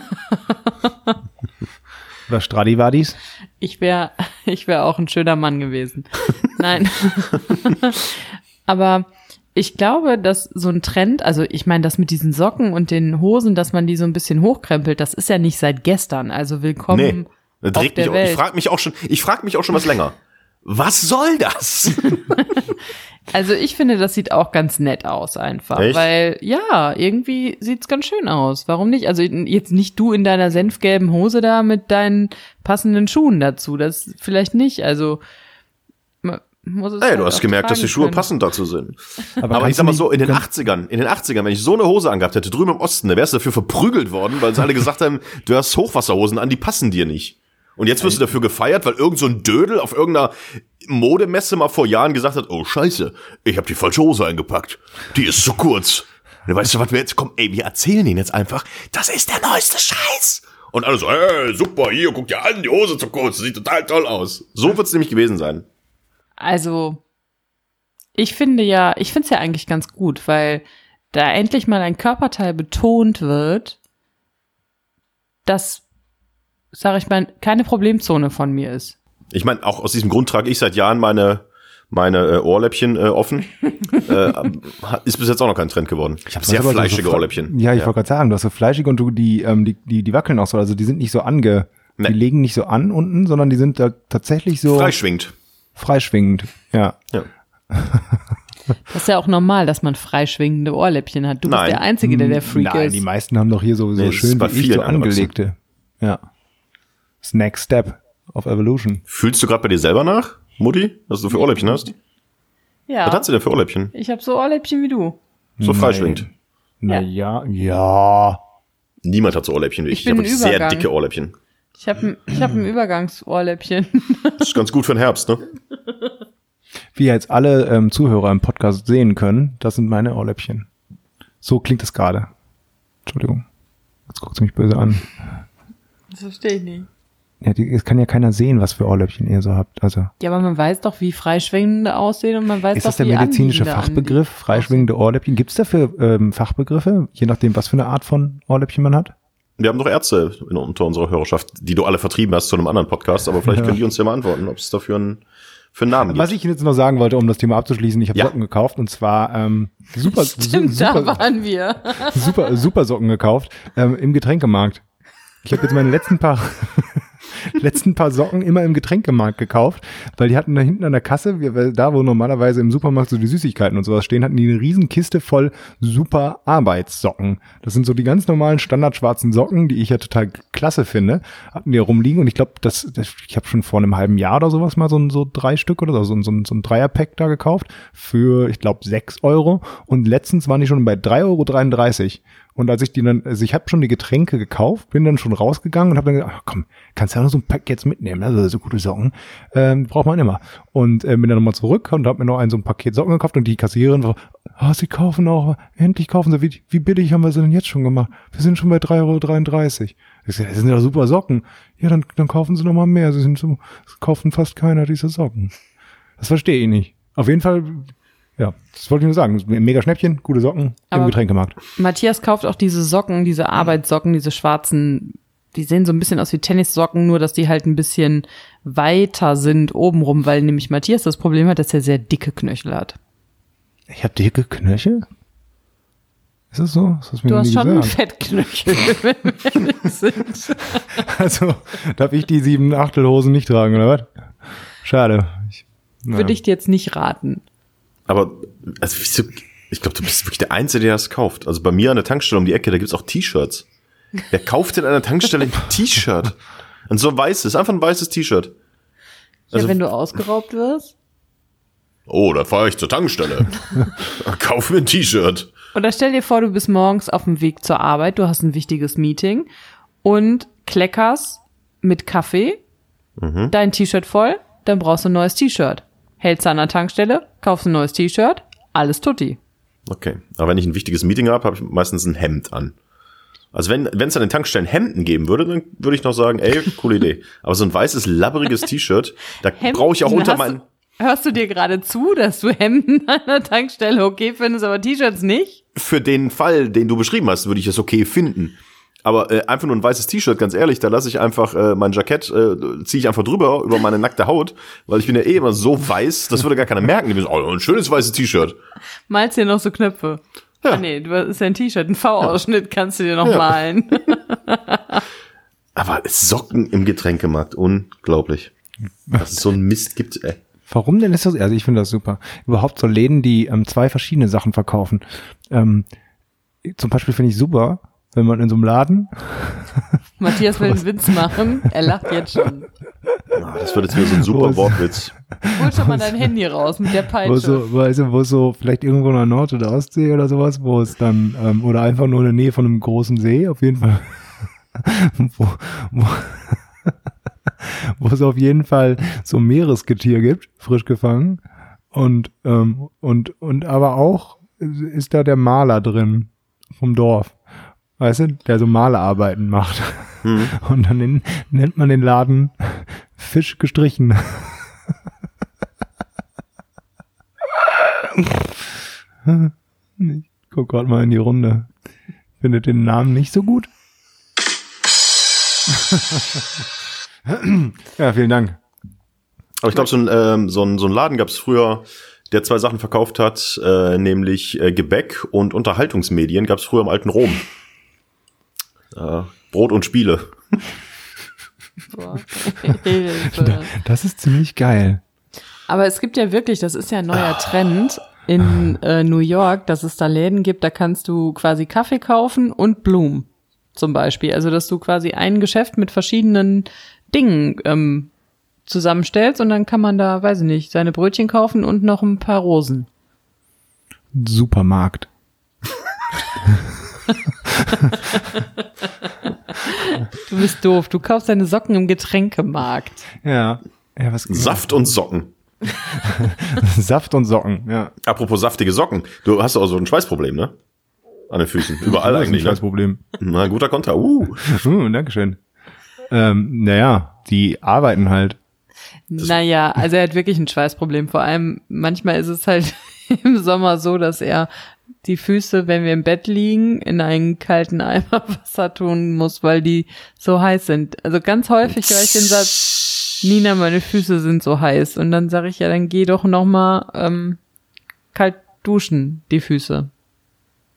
Oder Stradivadis. Ich wäre ich wär auch ein schöner Mann gewesen. Nein. Aber ich glaube, dass so ein Trend, also ich meine, das mit diesen Socken und den Hosen, dass man die so ein bisschen hochkrempelt, das ist ja nicht seit gestern. Also willkommen Das auf der mich auch, ich Welt. frage mich auch schon, ich frage mich auch schon was länger. Was soll das? Also ich finde, das sieht auch ganz nett aus einfach, Echt? weil ja, irgendwie sieht's ganz schön aus. Warum nicht? Also jetzt nicht du in deiner senfgelben Hose da mit deinen passenden Schuhen dazu, das vielleicht nicht. Also muss es Ey, halt du hast gemerkt, dass die Schuhe können. passend dazu sind. Aber, kannst ich sag mal so, in den nicht- 80ern, in den 80ern, wenn ich so eine Hose angehabt hätte, drüben im Osten, da wärst du dafür verprügelt worden, weil sie alle gesagt haben, du hast Hochwasserhosen an, die passen dir nicht. Und jetzt wirst du dafür gefeiert, weil irgend so ein Dödel auf irgendeiner Modemesse mal vor Jahren gesagt hat, oh scheiße, ich habe die falsche Hose eingepackt. Die ist zu kurz. Und weißt du, was wir jetzt kommen? Ey, wir erzählen ihnen jetzt einfach, das ist der neueste Scheiß. Und alle so, ey, super, hier, guck dir an, die Hose zu kurz, sieht total toll aus. So wird's nämlich gewesen sein. Also ich finde ja, ich finde es ja eigentlich ganz gut, weil da endlich mal ein Körperteil betont wird, das, sag ich mal, keine Problemzone von mir ist. Ich meine, auch aus diesem Grund trage ich seit Jahren meine meine äh, Ohrläppchen äh, offen. äh, hat- ist bis jetzt auch noch kein Trend geworden. Ich habe sehr fleischige so, Ohrläppchen. Ja, ich wollte gerade sagen, du hast so fleischige und du, die, ähm, die, die, die wackeln auch so, also die sind nicht so ange, Nee. die legen nicht so an unten, sondern die sind da tatsächlich so Freischwingt. freischwingend. Ja. Ja. Das ist ja auch normal, dass man freischwingende Ohrläppchen hat. Du Nein. bist der Einzige, der der Freak Nein, ist. die meisten haben doch hier so, so Nee, schön wie ich, so angelegte. Ja. Das Next Step of Evolution. Fühlst du gerade bei dir selber nach, Mutti, was du für Ohrläppchen hast? Was hat ja, sie denn für Ohrläppchen? ich habe so Ohrläppchen wie du. So Nein. freischwingt. Na ja, ja. Niemand hat so Ohrläppchen wie ich. Ich Ich, habe sehr dicke Ohrläppchen. Ich habe ein, ich hab ein Übergangsohrläppchen. Das ist ganz gut für den Herbst, ne? Wie jetzt alle ähm, Zuhörer im Podcast sehen können, das sind meine Ohrläppchen. So klingt es gerade. Entschuldigung. Jetzt guckt sie mich böse an. Das verstehe ich nicht. Ja, die, es kann ja keiner sehen, was für Ohrläppchen ihr so habt. Also Ja, aber man weiß doch, wie freischwingende aussehen und man weiß ist doch, das der wie medizinische Fachbegriff, freischwingende Ohrläppchen? Gibt es dafür ähm, Fachbegriffe, je nachdem, was für eine Art von Ohrläppchen man hat? Wir haben doch Ärzte in, unter unserer Hörerschaft, die du alle vertrieben hast zu einem anderen Podcast, aber vielleicht Ja. können die uns ja mal antworten, ob es dafür einen, für einen Namen Was gibt. ich jetzt noch sagen wollte, um das Thema abzuschließen, ich habe Ja. Socken gekauft und zwar ähm, super, su Stimmt, da super, waren wir. super, super Socken gekauft ähm, im Getränkemarkt. Ich habe jetzt meine letzten paar letzten paar Socken immer im Getränkemarkt gekauft, weil die hatten da hinten an der Kasse, da wo normalerweise im Supermarkt so die Süßigkeiten und sowas stehen, hatten die eine riesen Kiste voll super Arbeitssocken. Das sind so die ganz normalen standardschwarzen Socken, die ich ja total klasse finde, hatten die rumliegen und ich glaube, das, das ich habe schon vor einem halben Jahr oder sowas mal so, ein- so drei Stück oder so, so, so, so ein Dreierpack da gekauft für, ich glaube, sechs Euro und letztens waren die schon bei 3,33 Euro. Und als ich die dann, also ich habe schon die Getränke gekauft, bin dann schon rausgegangen und habe dann gesagt, ach komm, kannst ja noch so ein Pack jetzt mitnehmen, also so gute Socken, ähm, braucht man immer. Und äh, bin dann nochmal zurück und habe mir noch ein so ein Paket Socken gekauft und die Kassiererin war, ah, sie kaufen auch, endlich kaufen sie, wie, wie billig haben wir sie denn jetzt schon gemacht? Wir sind schon bei 3,33 Euro. Ich sag, das sind ja super Socken. Ja, dann, dann kaufen sie noch mal mehr. Sie sind so, kaufen fast keiner diese Socken. Das verstehe ich nicht. Auf jeden Fall, ja, das wollte ich nur sagen. Mega Schnäppchen, gute Socken Aber- im Getränkemarkt. Matthias kauft auch diese Socken, diese Arbeitssocken, diese schwarzen, die sehen so ein bisschen aus wie Tennissocken, nur dass die halt ein bisschen weiter sind obenrum, weil nämlich Matthias das Problem hat, dass er sehr dicke Knöchel hat. Ich habe dicke Knöchel? Ist das so? Das hast du Du hast schon. Fettknöchel, wenn wir ehrlich sind. Also, darf ich die sieben Achtelhosen nicht tragen, oder was? Schade. Ich, naja. Würde ich dir jetzt nicht raten. Aber, also wieso, ich glaube, du bist wirklich der Einzige, der das kauft. Also bei mir an der Tankstelle um die Ecke, da gibt's auch T-Shirts. Wer kauft denn an der Tankstelle ein T-Shirt? Und so ein weißes, einfach ein weißes T-Shirt. Also- ja, wenn du ausgeraubt wirst. Oh, da fahre ich zur Tankstelle. Kauf mir ein T-Shirt. Oder stell dir vor, du bist morgens auf dem Weg zur Arbeit, du hast ein wichtiges Meeting und kleckerst mit Kaffee dein T-Shirt voll, dann brauchst du ein neues T-Shirt. Hältst du an der Tankstelle, kaufst ein neues T-Shirt, alles tutti. Okay. Aber wenn ich ein wichtiges Meeting habe, habe ich meistens ein Hemd an. Also wenn wenn es an den Tankstellen Hemden geben würde, dann würde ich noch sagen, ey, coole Idee. Aber so ein weißes, labberiges T-Shirt, da brauche ich auch unter meinen... Hörst du dir gerade zu, dass du Hemden an der Tankstelle okay findest, aber T-Shirts nicht? Für den Fall, den du beschrieben hast, würde ich es okay finden. Aber äh, einfach nur ein weißes T-Shirt, ganz ehrlich, da lasse ich einfach äh, mein Jackett, äh, ziehe ich einfach drüber über meine nackte Haut, weil ich bin ja eh immer so weiß, das würde gar keiner merken. Die wissen, Oh, ein schönes weißes T-Shirt. Malst dir noch so Knöpfe. Ja. Ah, nee, du das ist ja ein T-Shirt, ein V-Ausschnitt kannst du dir noch malen. Aber Socken im Getränkemarkt, unglaublich. Dass es so ein Mist gibt, ey. Warum denn ist das? Also ich finde das super. Überhaupt so Läden, die ähm, zwei verschiedene Sachen verkaufen. Ähm, zum Beispiel finde ich super, wenn man in so einem Laden, Matthias will einen Witz machen, er lacht jetzt schon. Ah, das wird jetzt wieder so ein super Was? Wortwitz. Hol schon mal dein Handy raus mit der wo Peitsche. so, weißt du, wo so vielleicht irgendwo in der Nord- oder Ostsee oder sowas, wo es dann, ähm, oder einfach nur in der Nähe von einem großen See, auf jeden Fall, wo, wo, wo es auf jeden Fall so Meeresgetier gibt, frisch gefangen. Und, ähm, und, und aber auch ist da der Maler drin vom Dorf. Weißt du, der so Malerarbeiten macht. Und dann nen- nennt man den Laden Fisch gestrichen. Ich guck gerade mal in die Runde. Findet den Namen nicht so gut? ja, vielen Dank. Aber ich glaube, so ein, ähm, so ein, so ein Laden gab es früher, der zwei Sachen verkauft hat, äh, nämlich äh, Gebäck und Unterhaltungsmedien gab es früher im alten Rom. Äh, Brot und Spiele. Boah. Das ist ziemlich geil. Aber es gibt ja wirklich, das ist ja ein neuer Trend in äh, New York, dass es da Läden gibt, da kannst du quasi Kaffee kaufen und Blumen zum Beispiel. Also dass du quasi ein Geschäft mit verschiedenen Dingen ähm, zusammenstellst und dann kann man da, weiß ich nicht, seine Brötchen kaufen und noch ein paar Rosen. Supermarkt. Du bist doof, du kaufst deine Socken im Getränkemarkt. Ja. Ja, was Saft und Socken. Saft und Socken, ja. Apropos saftige Socken. Du hast auch so ein Schweißproblem, ne? An den Füßen. Überall das ist eigentlich. ein Ne? Problem. Na, guter Konter. Uh. Uh, Dankeschön. ähm, naja, die arbeiten halt. Naja, also er hat wirklich ein Schweißproblem. Vor allem, manchmal ist es halt im Sommer so, dass er die Füße, wenn wir im Bett liegen, in einen kalten Eimer Wasser tun muss, weil die so heiß sind. Also ganz häufig höre ich den Satz, Nina, meine Füße sind so heiß. Und dann sage ich, ja, dann geh doch noch mal ähm, kalt duschen, die Füße.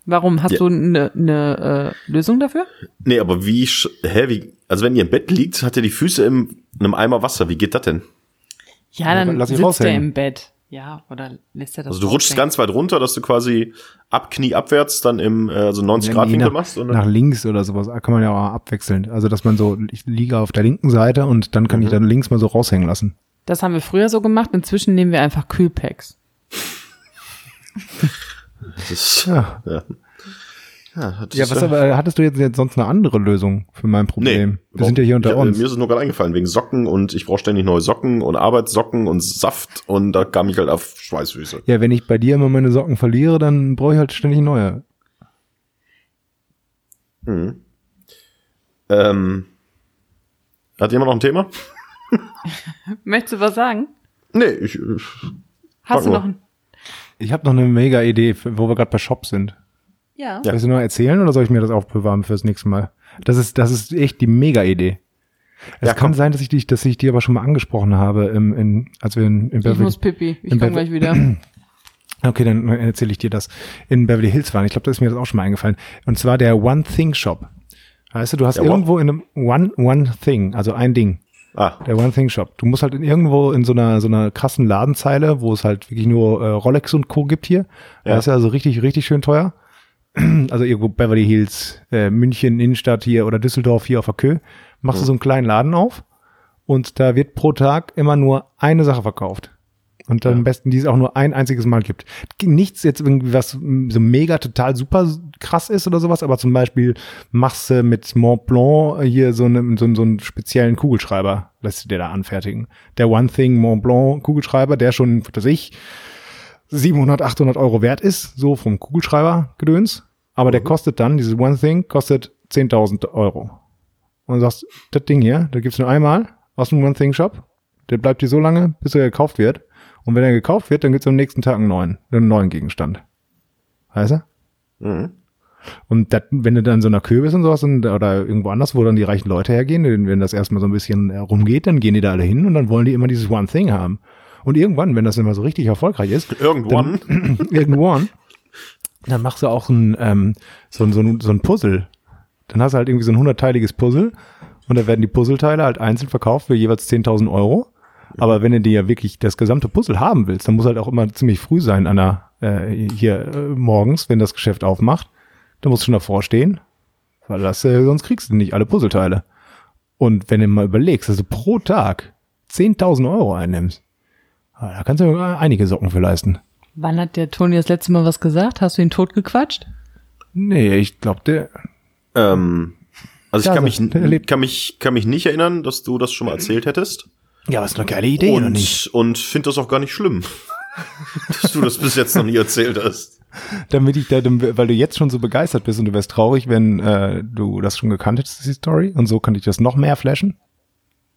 Warum? Hast Ja. du eine ne, äh, Lösung dafür? Nee, aber wie, sch- hä, wie, also wenn ihr im Bett liegt, hat ihr die Füße im, in einem Eimer Wasser. Wie geht das denn? Ja, dann lass ich sitzt er im Bett. Ja, oder lässt er das Also du rutschst ganz weit runter, dass du quasi ab Knie abwärts dann im, äh, also 90 Grad Winkel machst. Und nach links oder sowas kann man ja auch abwechseln. Also dass man so, ich liege auf der linken Seite und dann kann ich dann links mal so raushängen lassen. Das haben wir früher so gemacht. Inzwischen nehmen wir einfach Kühlpacks. das ist, Ja. ja. Ja, Ja, was aber, hattest du jetzt, jetzt sonst eine andere Lösung für mein Problem? wir sind ja hier unter ich, uns. Mir ist es nur gerade eingefallen, wegen Socken und ich brauche ständig neue Socken und Arbeitssocken und Saft und da kam ich halt auf Schweißfüße. Ja, wenn ich bei dir immer meine Socken verliere, dann brauche ich halt ständig neue. Mhm. Ähm, hat jemand noch ein Thema? Möchtest du was sagen? Nee, ich, ich Hast du noch ein... Ich habe noch eine mega Idee, für- wo wir gerade bei Shop sind. Ja. Ja. Willst du noch erzählen oder soll ich mir das aufbewahren fürs nächste Mal? Das ist, das ist echt die mega Idee. Es Ja, kann komm. sein, dass ich dich, dass ich die aber schon mal angesprochen habe, im, in, als wir in, in Ich Beverly, muss pipi. Ich komme gleich wieder. Okay, dann erzähle ich dir das. In Beverly Hills waren. Ich glaube, da ist mir das auch schon mal eingefallen. Und zwar der One Thing Shop. Weißt du, du hast what? irgendwo in einem One, One Thing, also ein Ding. ah, Der One Thing Shop. Du musst halt in irgendwo in so einer, so einer krassen Ladenzeile, wo es halt wirklich nur äh, Rolex und Co. gibt hier. Ja. Das ist ja also richtig, richtig schön teuer. Also irgendwo Beverly Hills, äh, München, Innenstadt hier oder Düsseldorf hier auf der Kö. Machst du so einen kleinen Laden auf und da wird pro Tag immer nur eine Sache verkauft. Und dann am besten, die es auch nur ein einziges Mal gibt. Nichts jetzt irgendwie, was so mega total super krass ist oder sowas, aber zum Beispiel machst du mit Mont Blanc hier so, eine, so, so einen speziellen Kugelschreiber, lässt du dir da anfertigen. Der One Thing Mont Blanc Kugelschreiber, der schon, was weiß ich, 700, 800 Euro wert ist, so vom Kugelschreiber gedöns. Aber der kostet dann, dieses One Thing, kostet 10.000 Euro. Und du sagst, das Ding hier, da gibt's nur einmal aus dem One Thing Shop. Der bleibt dir so lange, bis er gekauft wird. Und wenn er gekauft wird, dann gibt's am nächsten Tag einen neuen, einen neuen Gegenstand. Weißt du? mhm. Und dat, wenn du dann in so einer Kürbis und sowas und, oder irgendwo anders, wo dann die reichen Leute hergehen, wenn das erstmal so ein bisschen rumgeht, dann gehen die da alle hin und dann wollen die immer dieses One Thing haben. Und irgendwann, wenn das immer so richtig erfolgreich ist, irgendwann. irgendwann, dann machst du auch ein, ähm, so, ein- so, ein, so ein Puzzle. Dann hast du halt irgendwie so ein hundertteiliges Puzzle und da werden die Puzzleteile halt einzeln verkauft für jeweils 10.000 Euro. Aber wenn du dir ja wirklich das gesamte Puzzle haben willst, dann muss halt auch immer ziemlich früh sein an der, äh, hier äh, morgens, wenn das Geschäft aufmacht. Da musst du schon davor stehen, weil das, äh, sonst kriegst du nicht alle Puzzleteile. Und wenn du mal überlegst, dass du pro Tag 10.000 Euro einnimmst, da kannst du äh, einige Socken für leisten. Wann hat der Toni das letzte Mal was gesagt? Hast du ihn totgequatscht? Nee, ich glaube, der. Ähm, also ich kann also, mich, kann mich, kann mich nicht erinnern, dass du das schon mal erzählt hättest. Ja, was eine geile Idee, oder und, nicht? und finde das auch gar nicht schlimm, dass du das bis jetzt noch nie erzählt hast. Damit ich da, weil du jetzt schon so begeistert bist und du wärst traurig, wenn äh, du das schon gekannt hättest, die Story. Und so kann ich das noch mehr flashen.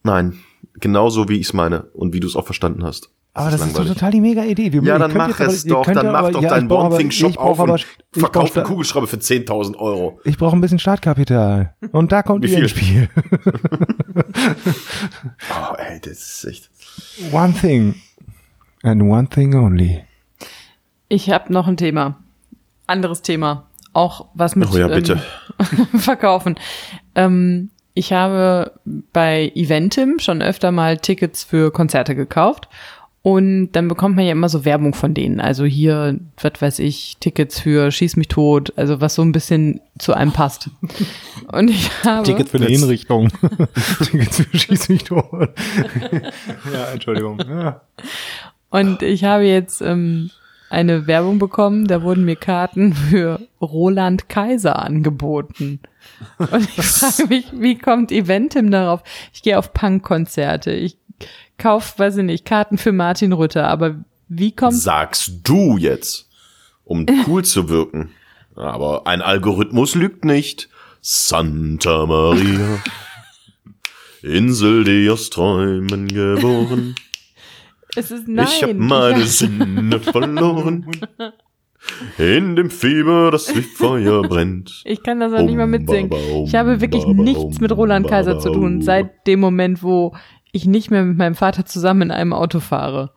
Nein, genauso wie ich es meine und wie du es auch verstanden hast. Aber das ist doch langweilig. total die mega Idee. Wir, Ja, dann mach aber- es ihr doch. Dann mach aber- doch ja, deinen aber- brauch auf aber- und verkauf einen sta- Kugelschreiber für 10.000 Euro. Ich brauche ein bisschen Startkapital. Und da kommt Wie ihr ins viel? Spiel. Oh, ey, das ist echt. One thing. And one thing only. Ich habe noch ein Thema. Anderes Thema. Auch was mit Oh ja, bitte. Ähm, Verkaufen. Ähm, ich habe bei Eventim schon öfter mal Tickets für Konzerte gekauft. Und dann bekommt man ja immer so Werbung von denen. Also hier, was weiß ich, Tickets für Schieß mich tot, also was so ein bisschen zu einem passt. Und ich habe. Tickets für eine Hinrichtung. Tickets für Schieß mich tot. ja, Entschuldigung. Ja. Und ich habe jetzt ähm, eine Werbung bekommen, da wurden mir Karten für Roland Kaiser angeboten. Und ich frage mich, wie kommt Eventim darauf? Ich gehe auf Punkkonzerte, ich kauf, weiß ich nicht, Karten für Martin Rütter, aber wie kommt Sagst du jetzt, um cool zu wirken. Aber ein Algorithmus lügt nicht. Santa Maria. Insel, die aus Träumen geboren. Es ist nein. ich hab meine Sinne verloren. In dem Fieber, das wie Feuer brennt. Ich kann das auch nicht mal mitsingen. Ich habe wirklich nichts mit Roland Kaiser zu tun, seit dem Moment, wo ich nicht mehr mit meinem Vater zusammen in einem Auto fahre.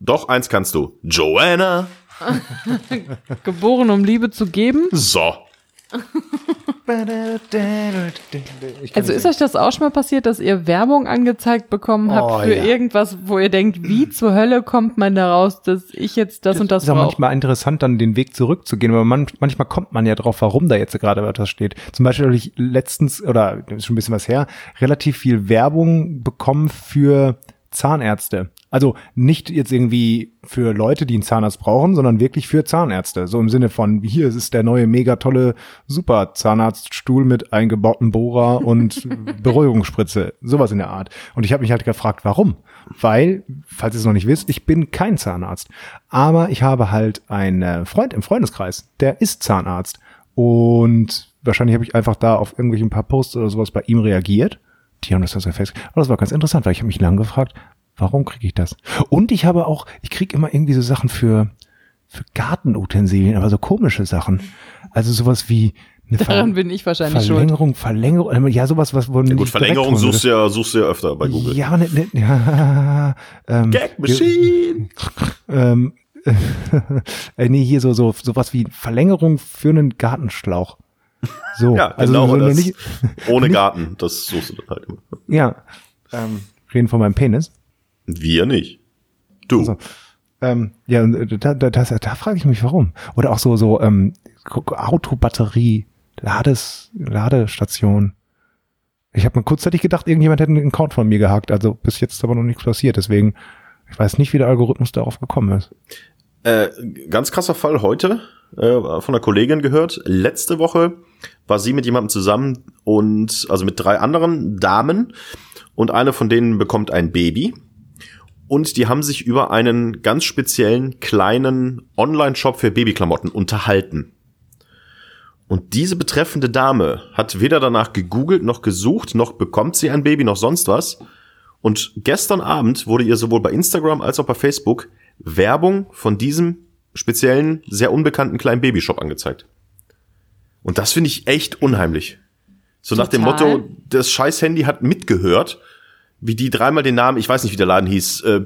Doch, eins kannst du. Joanna. Geboren, um Liebe zu geben. So. Also ist euch das auch schon mal passiert, dass ihr Werbung angezeigt bekommen habt Oh, für ja. irgendwas, wo ihr denkt, wie zur Hölle kommt man daraus, dass ich jetzt das, und das ist auch brauche? manchmal interessant, dann den Weg zurückzugehen, aber man, manchmal kommt man ja drauf, warum da jetzt gerade etwas steht. Zum Beispiel habe ich letztens, oder das ist schon ein bisschen was her, relativ viel Werbung bekommen für Zahnärzte. Also nicht jetzt irgendwie für Leute, die einen Zahnarzt brauchen, sondern wirklich für Zahnärzte. So im Sinne von, hier es ist der neue mega tolle Super Zahnarztstuhl mit eingebautem Bohrer und Beruhigungsspritze. Sowas in der Art. Und ich habe mich halt gefragt, warum? Weil, falls ihr es noch nicht wisst, ich bin kein Zahnarzt. Aber ich habe halt einen äh, Freund im Freundeskreis, der ist Zahnarzt. Und wahrscheinlich habe ich einfach da auf irgendwelche ein paar Posts oder sowas bei ihm reagiert. Die haben das dann so fest. Aber das war ganz interessant, weil ich habe mich lange gefragt, warum kriege ich das? Und ich habe auch, ich kriege immer irgendwie so Sachen für, für Gartenutensilien, aber so komische Sachen. Also sowas wie eine Daran bin ich wahrscheinlich schuld. Verlängerung, Verlängerung, ja sowas, was wo Ja, gut, Verlängerung suchst du ja, suchst du ja öfter bei Google. Ja, ne, ne, ja, ähm, Gag Machine. ähm, äh, nee, hier so, so, sowas wie Verlängerung für einen Gartenschlauch. So, Ja, also genau so das. nicht, Ohne Garten. Das suchst du dann halt immer. ja, ähm, reden von meinem Penis. Wir nicht. Du. So. Ähm, ja, äh, da, da, das, da frage ich mich, warum. Oder auch so, so ähm, Autobatterie, Lades, Ladestation. Ich habe mir kurzzeitig gedacht, irgendjemand hätte einen Account von mir gehackt. Also bis jetzt ist aber noch nichts passiert. Deswegen, ich weiß nicht, wie der Algorithmus darauf gekommen ist. Äh, ganz krasser Fall heute äh, von einer Kollegin gehört. Letzte Woche war sie mit jemandem zusammen und also mit drei anderen Damen und eine von denen bekommt ein Baby. Und die haben sich über einen ganz speziellen kleinen Online-Shop für Babyklamotten unterhalten. Und diese betreffende Dame hat weder danach gegoogelt noch gesucht, noch bekommt sie ein Baby, noch sonst was. Und gestern Abend wurde ihr sowohl bei Instagram als auch bei Facebook Werbung von diesem speziellen, sehr unbekannten kleinen Babyshop angezeigt. Und das finde ich echt unheimlich. So nach dem Total. Motto, das scheiß Handy hat mitgehört, wie die dreimal den Namen, ich weiß nicht, wie der Laden hieß, äh,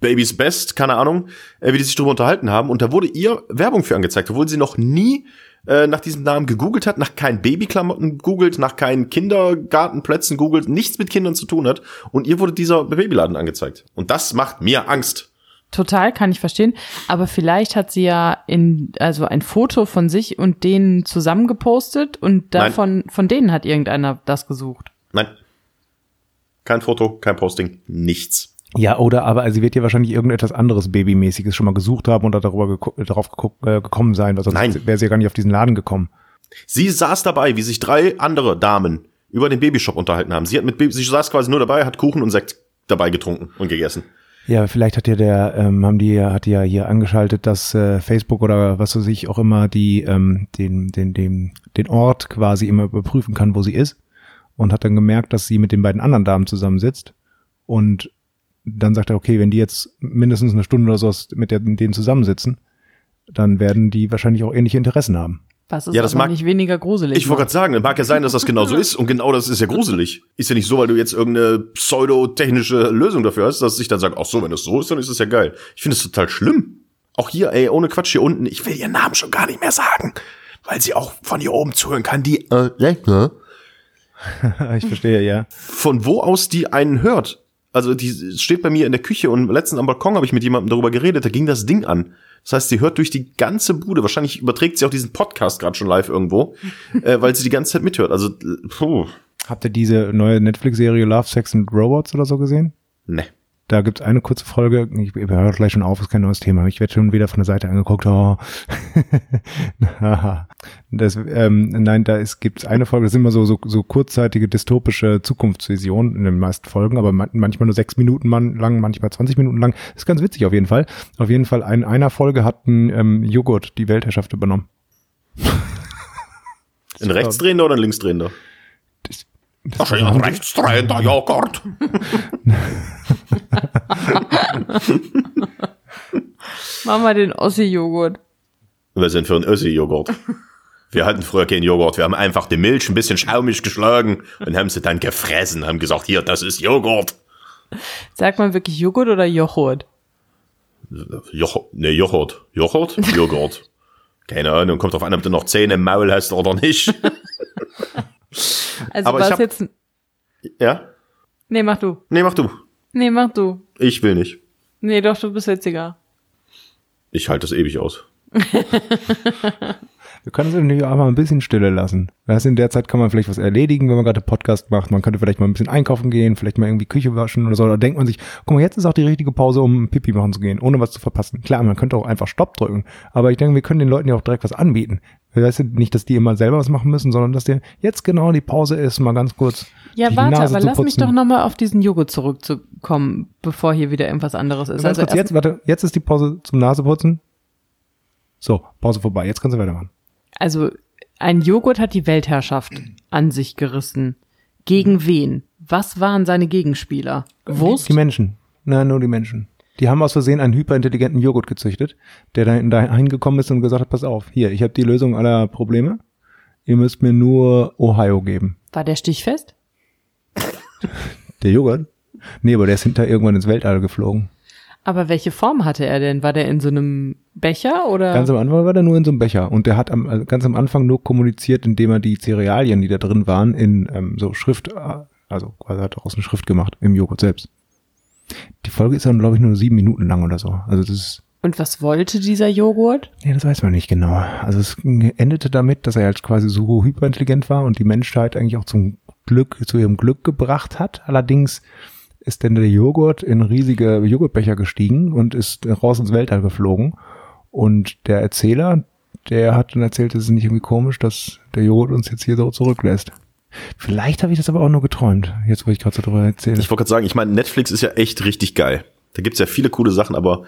Baby's Best, keine Ahnung, äh, wie die sich darüber unterhalten haben. Und da wurde ihr Werbung für angezeigt, obwohl sie noch nie äh, nach diesem Namen gegoogelt hat, nach keinen Babyklamotten googelt, nach keinen Kindergartenplätzen googelt, nichts mit Kindern zu tun hat. Und ihr wurde dieser Babyladen angezeigt. Und das macht mir Angst. Total, kann ich verstehen. Aber vielleicht hat sie ja in, also ein Foto von sich und denen zusammengepostet und davon, von denen hat irgendeiner das gesucht. Nein. Kein Foto, kein Posting, nichts. Ja, oder aber sie wird ja wahrscheinlich irgendetwas anderes Babymäßiges schon mal gesucht haben oder darüber geku- darauf geguckt, äh, gekommen sein, weil sonst Nein. wäre sie ja gar nicht auf diesen Laden gekommen. Sie saß dabei, wie sich drei andere Damen über den Babyshop unterhalten haben. Sie hat mit Baby, sie saß quasi nur dabei, hat Kuchen und Sekt dabei getrunken und gegessen. Ja, vielleicht hat ja der, ähm, haben die, hat die ja hier angeschaltet, dass äh, Facebook oder was weiß ich auch immer die, ähm, den, den, den, den Ort quasi immer überprüfen kann, wo sie ist und hat dann gemerkt, dass sie mit den beiden anderen Damen zusammensitzt und dann sagt er, okay, wenn die jetzt mindestens eine Stunde oder so mit denen zusammensitzen, dann werden die wahrscheinlich auch ähnliche Interessen haben. Was ist Ja, das mag- nicht weniger gruselig. Ich wollte gerade sagen, mag ja sein, dass das genau so ist und genau das ist ja gruselig. Ist ja nicht so, weil du jetzt irgendeine pseudotechnische Lösung dafür hast, dass ich dann sage, ach so, wenn das so ist, dann ist es ja geil. Ich finde es total schlimm. Auch hier, ey, ohne Quatsch hier unten, ich will ihren Namen schon gar nicht mehr sagen, weil sie auch von hier oben zuhören kann, die äh, ne? ich verstehe, ja. von wo aus die einen hört. Also die steht bei mir in der Küche und letztens am Balkon habe ich mit jemandem darüber geredet, da ging das Ding an. Das heißt, sie hört durch die ganze Bude. Wahrscheinlich überträgt sie auch diesen Podcast gerade schon live irgendwo, äh, weil sie die ganze Zeit mithört. Also, äh, puh, Habt ihr diese neue Netflix-Serie Love, Sex and Robots oder so gesehen? ne. Da gibt's eine kurze Folge, ich, ich höre gleich schon auf, ist kein neues Thema. Ich werde schon wieder von der Seite angeguckt. Oh. Das, ähm, nein, da ist, gibt's eine Folge, das sind immer so, so, so kurzzeitige dystopische Zukunftsvisionen in den meisten Folgen, aber man, manchmal nur sechs Minuten man, lang, manchmal 20 Minuten lang. ist ganz witzig auf jeden Fall. Auf jeden Fall, in einer Folge hat ein ähm, Joghurt die Weltherrschaft übernommen. Ein Rechtsdrehender oder ein Linksdrehender? Ach, ein rechtsdrehender Joghurt. Mach mal den Ossi-Joghurt. Wir sind für einen Össi-Joghurt. Wir hatten früher keinen Joghurt. Wir haben einfach die Milch ein bisschen schaumig geschlagen und haben sie dann gefressen, haben gesagt, hier, das ist Joghurt. Sagt man wirklich Joghurt oder Joghurt? Joch ne, Joghurt. Joghurt? Joghurt. Keine Ahnung, kommt drauf an, ob du noch Zähne im Maul hast oder nicht. Also Aber war es jetzt. ein- Ja? Nee, mach du. Nee, mach du. Nee, mach du. Ich will nicht. Nee, doch, du bist witziger. Ich halte das ewig aus. Wir können es natürlich auch mal ein bisschen stille lassen. Weißt, du, in der Zeit kann man vielleicht was erledigen, wenn man gerade Podcast macht. Man könnte vielleicht mal ein bisschen einkaufen gehen, vielleicht mal irgendwie Küche waschen oder so. Da denkt man sich, guck mal, jetzt ist auch die richtige Pause, um Pipi machen zu gehen, ohne was zu verpassen. Klar, man könnte auch einfach Stopp drücken. Aber ich denke, wir können den Leuten ja auch direkt was anbieten. Weißt du, nicht, dass die immer selber was machen müssen, sondern dass der jetzt genau die Pause ist, mal ganz kurz. Ja, warte, Nase aber lass mich doch nochmal auf diesen Joghurt zurückzukommen, bevor hier wieder irgendwas anderes ist. Ganz Also kurz, jetzt, warte, jetzt ist die Pause zum Naseputzen. So, Pause vorbei. Jetzt kannst du weitermachen. Also ein Joghurt hat die Weltherrschaft an sich gerissen. Gegen wen? Was waren seine Gegenspieler? Wurst? Die Menschen. Nein, nur die Menschen. Die haben aus Versehen einen hyperintelligenten Joghurt gezüchtet, der da da hingekommen ist und gesagt hat, pass auf, hier, ich habe die Lösung aller Probleme. Ihr müsst mir nur Ohio geben. War der stichfest? Der Joghurt? Nee, aber der ist hinter irgendwann ins Weltall geflogen. Aber welche Form hatte er denn? War der in so einem Becher oder? Ganz am Anfang war der nur in so einem Becher und der hat am, also ganz am Anfang nur kommuniziert, indem er die Cerealien, die da drin waren, in ähm, so Schrift, äh, also quasi hat daraus eine Schrift gemacht im Joghurt selbst. Die Folge ist dann, glaube ich, nur sieben Minuten lang oder so. Also das ist Und was wollte dieser Joghurt? Ja, das weiß man nicht genau. Also es endete damit, dass er halt quasi so hyperintelligent war und die Menschheit eigentlich auch zum Glück, zu ihrem Glück gebracht hat. Allerdings ist dann der Joghurt in riesige Joghurtbecher gestiegen und ist raus ins Weltall geflogen. Und der Erzähler, der hat dann erzählt, es ist nicht irgendwie komisch, dass der Joghurt uns jetzt hier so zurücklässt. Vielleicht habe ich das aber auch nur geträumt, jetzt wo ich gerade so drüber erzähle. Ich wollte gerade sagen, ich meine, Netflix ist ja echt richtig geil. Da gibt's ja viele coole Sachen, aber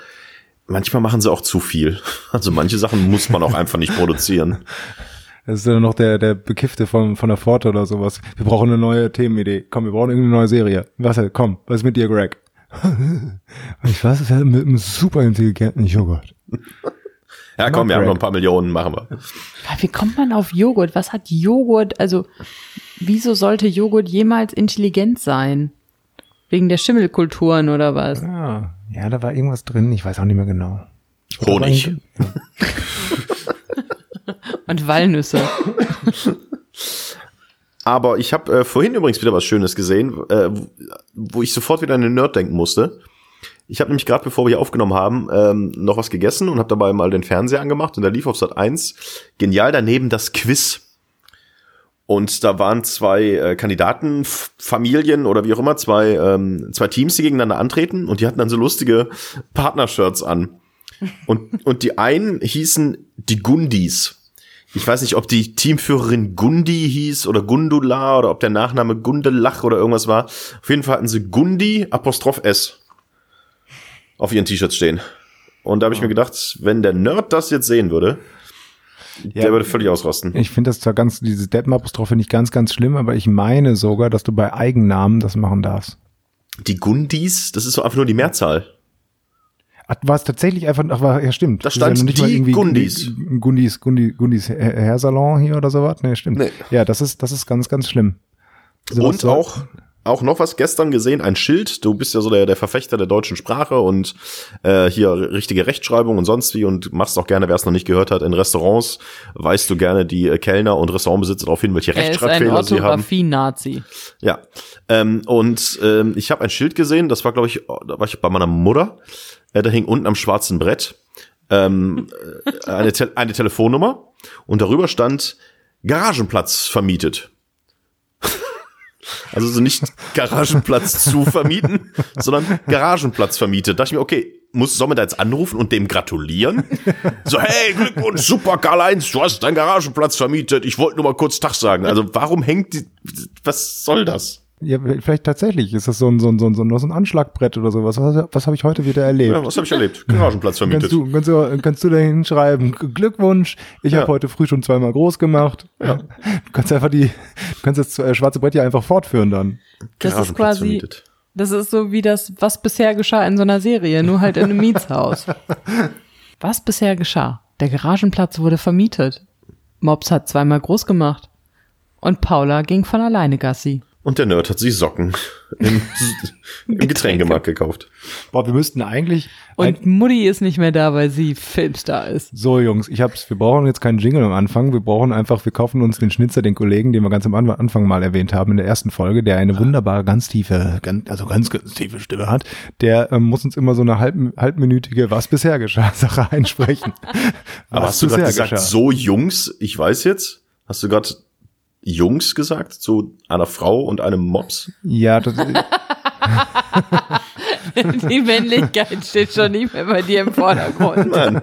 manchmal machen sie auch zu viel. Also manche Sachen muss man auch einfach nicht produzieren. Das ist ja noch der, der Bekiffte von, von der Pforte oder sowas. Wir brauchen eine neue Themenidee. Komm, wir brauchen irgendeine neue Serie. Was, komm, was ist mit dir, Greg? ich weiß, es ist mit einem super intelligenten Joghurt. Ja, komm, wir haben noch ein paar Millionen, machen wir. Ja, Wie kommt man auf Joghurt? Was hat Joghurt? Also, wieso sollte Joghurt jemals intelligent sein? Wegen der Schimmelkulturen oder was? Ah, ja, da war irgendwas drin. Ich weiß auch nicht mehr genau. Honig. Und Walnüsse. Aber ich habe äh, vorhin übrigens wieder was Schönes gesehen, äh, wo- ich sofort wieder an den Nerd denken musste. Ich habe nämlich gerade, bevor wir hier aufgenommen haben, ähm, noch was gegessen und habe dabei mal den Fernseher angemacht und da lief auf Sat 1 genial daneben das Quiz. Und da waren zwei äh, Kandidatenfamilien oder wie auch immer, zwei, ähm, zwei Teams, die gegeneinander antreten und die hatten dann so lustige Partnershirts an. Und, und die einen hießen die Gundis. Ich weiß nicht, ob die Teamführerin Gundi hieß oder Gundula oder ob der Nachname Gundelach oder irgendwas war. Auf jeden Fall hatten sie Gundi Apostroph S auf ihren T-Shirts stehen. Und da habe ich mir gedacht, wenn der Nerd das jetzt sehen würde, der würde völlig ausrasten. Ich finde das zwar ganz, dieses Deppen-Apostroph finde ich ganz, ganz schlimm, aber ich meine sogar, dass du bei Eigennamen das machen darfst. Die Gundis, das ist so einfach nur die Mehrzahl. War es tatsächlich einfach, ach, war, ja stimmt. Da Das ja stand noch nicht mal die irgendwie Gundis. Gundis, Gundis, Gundis Hair- Hairsalon hier oder sowas? Nee, stimmt. Nee. Ja, das ist, das ist ganz, ganz schlimm. Sowas Und auch, auch noch was gestern gesehen, ein Schild. Du bist ja so der, der Verfechter der deutschen Sprache und äh, hier richtige Rechtschreibung und sonst wie und machst auch gerne, wer es noch nicht gehört hat, in Restaurants weist du gerne die äh, Kellner und Restaurantbesitzer darauf hin, welche Er ist ein Rechtschreibfehler sie haben. Orthographie-Nazi. Ja. Ähm, und ähm, ich habe ein Schild gesehen, das war, glaube ich, da war ich bei meiner Mutter. Äh, da hing unten am schwarzen Brett ähm, äh, eine, Te eine Telefonnummer und darüber stand Garagenplatz vermietet. Also so nicht Garagenplatz zu vermieten, sondern Garagenplatz vermietet. Da dachte ich mir, okay, muss, soll man da jetzt anrufen und dem gratulieren? So, hey, Glückwunsch, super, Karl-Heinz, du hast deinen Garagenplatz vermietet. Ich wollte nur mal kurz Tag sagen. Also warum hängt die, was soll das? Ja, vielleicht tatsächlich ist das so ein, so ein, so ein, so ein Anschlagbrett oder sowas. Was, was habe ich heute wieder erlebt? Ja, was habe ich erlebt? Garagenplatz vermietet. Kannst du, kannst du, kannst du da hinschreiben, Glückwunsch, ich Ja. habe heute früh schon zweimal groß gemacht. Ja. Du kannst einfach die, du kannst das äh, schwarze Brett ja einfach fortführen dann. Das ist Garagenplatz quasi, vermietet. das ist so wie das, was bisher geschah in so einer Serie, nur halt in einem Mietshaus. Was bisher geschah? Der Garagenplatz wurde vermietet. Mops hat zweimal groß gemacht. Und Paula ging von alleine Gassi. Und der Nerd hat sich Socken im, im Getränkemarkt gekauft. Boah, wir müssten eigentlich, Und Mutti ist nicht mehr da, weil sie Filmstar ist. so Jungs, ich hab's, wir brauchen jetzt keinen Jingle am Anfang, wir brauchen einfach, wir kaufen uns den Schnitzer, den Kollegen, den wir ganz am An- Anfang mal erwähnt haben in der ersten Folge, der eine wunderbare, ganz tiefe, ganz, also ganz, ganz tiefe Stimme hat, der ähm, muss uns immer so eine halb, halbminütige Was bisher geschah Sache einsprechen. Aber Was hast du gerade bisher gesagt, geschah. so Jungs, ich weiß jetzt, hast du gerade Jungs gesagt, zu einer Frau und einem Mops? Ja, das, Die Männlichkeit steht schon nicht mehr bei dir im Vordergrund. Nein.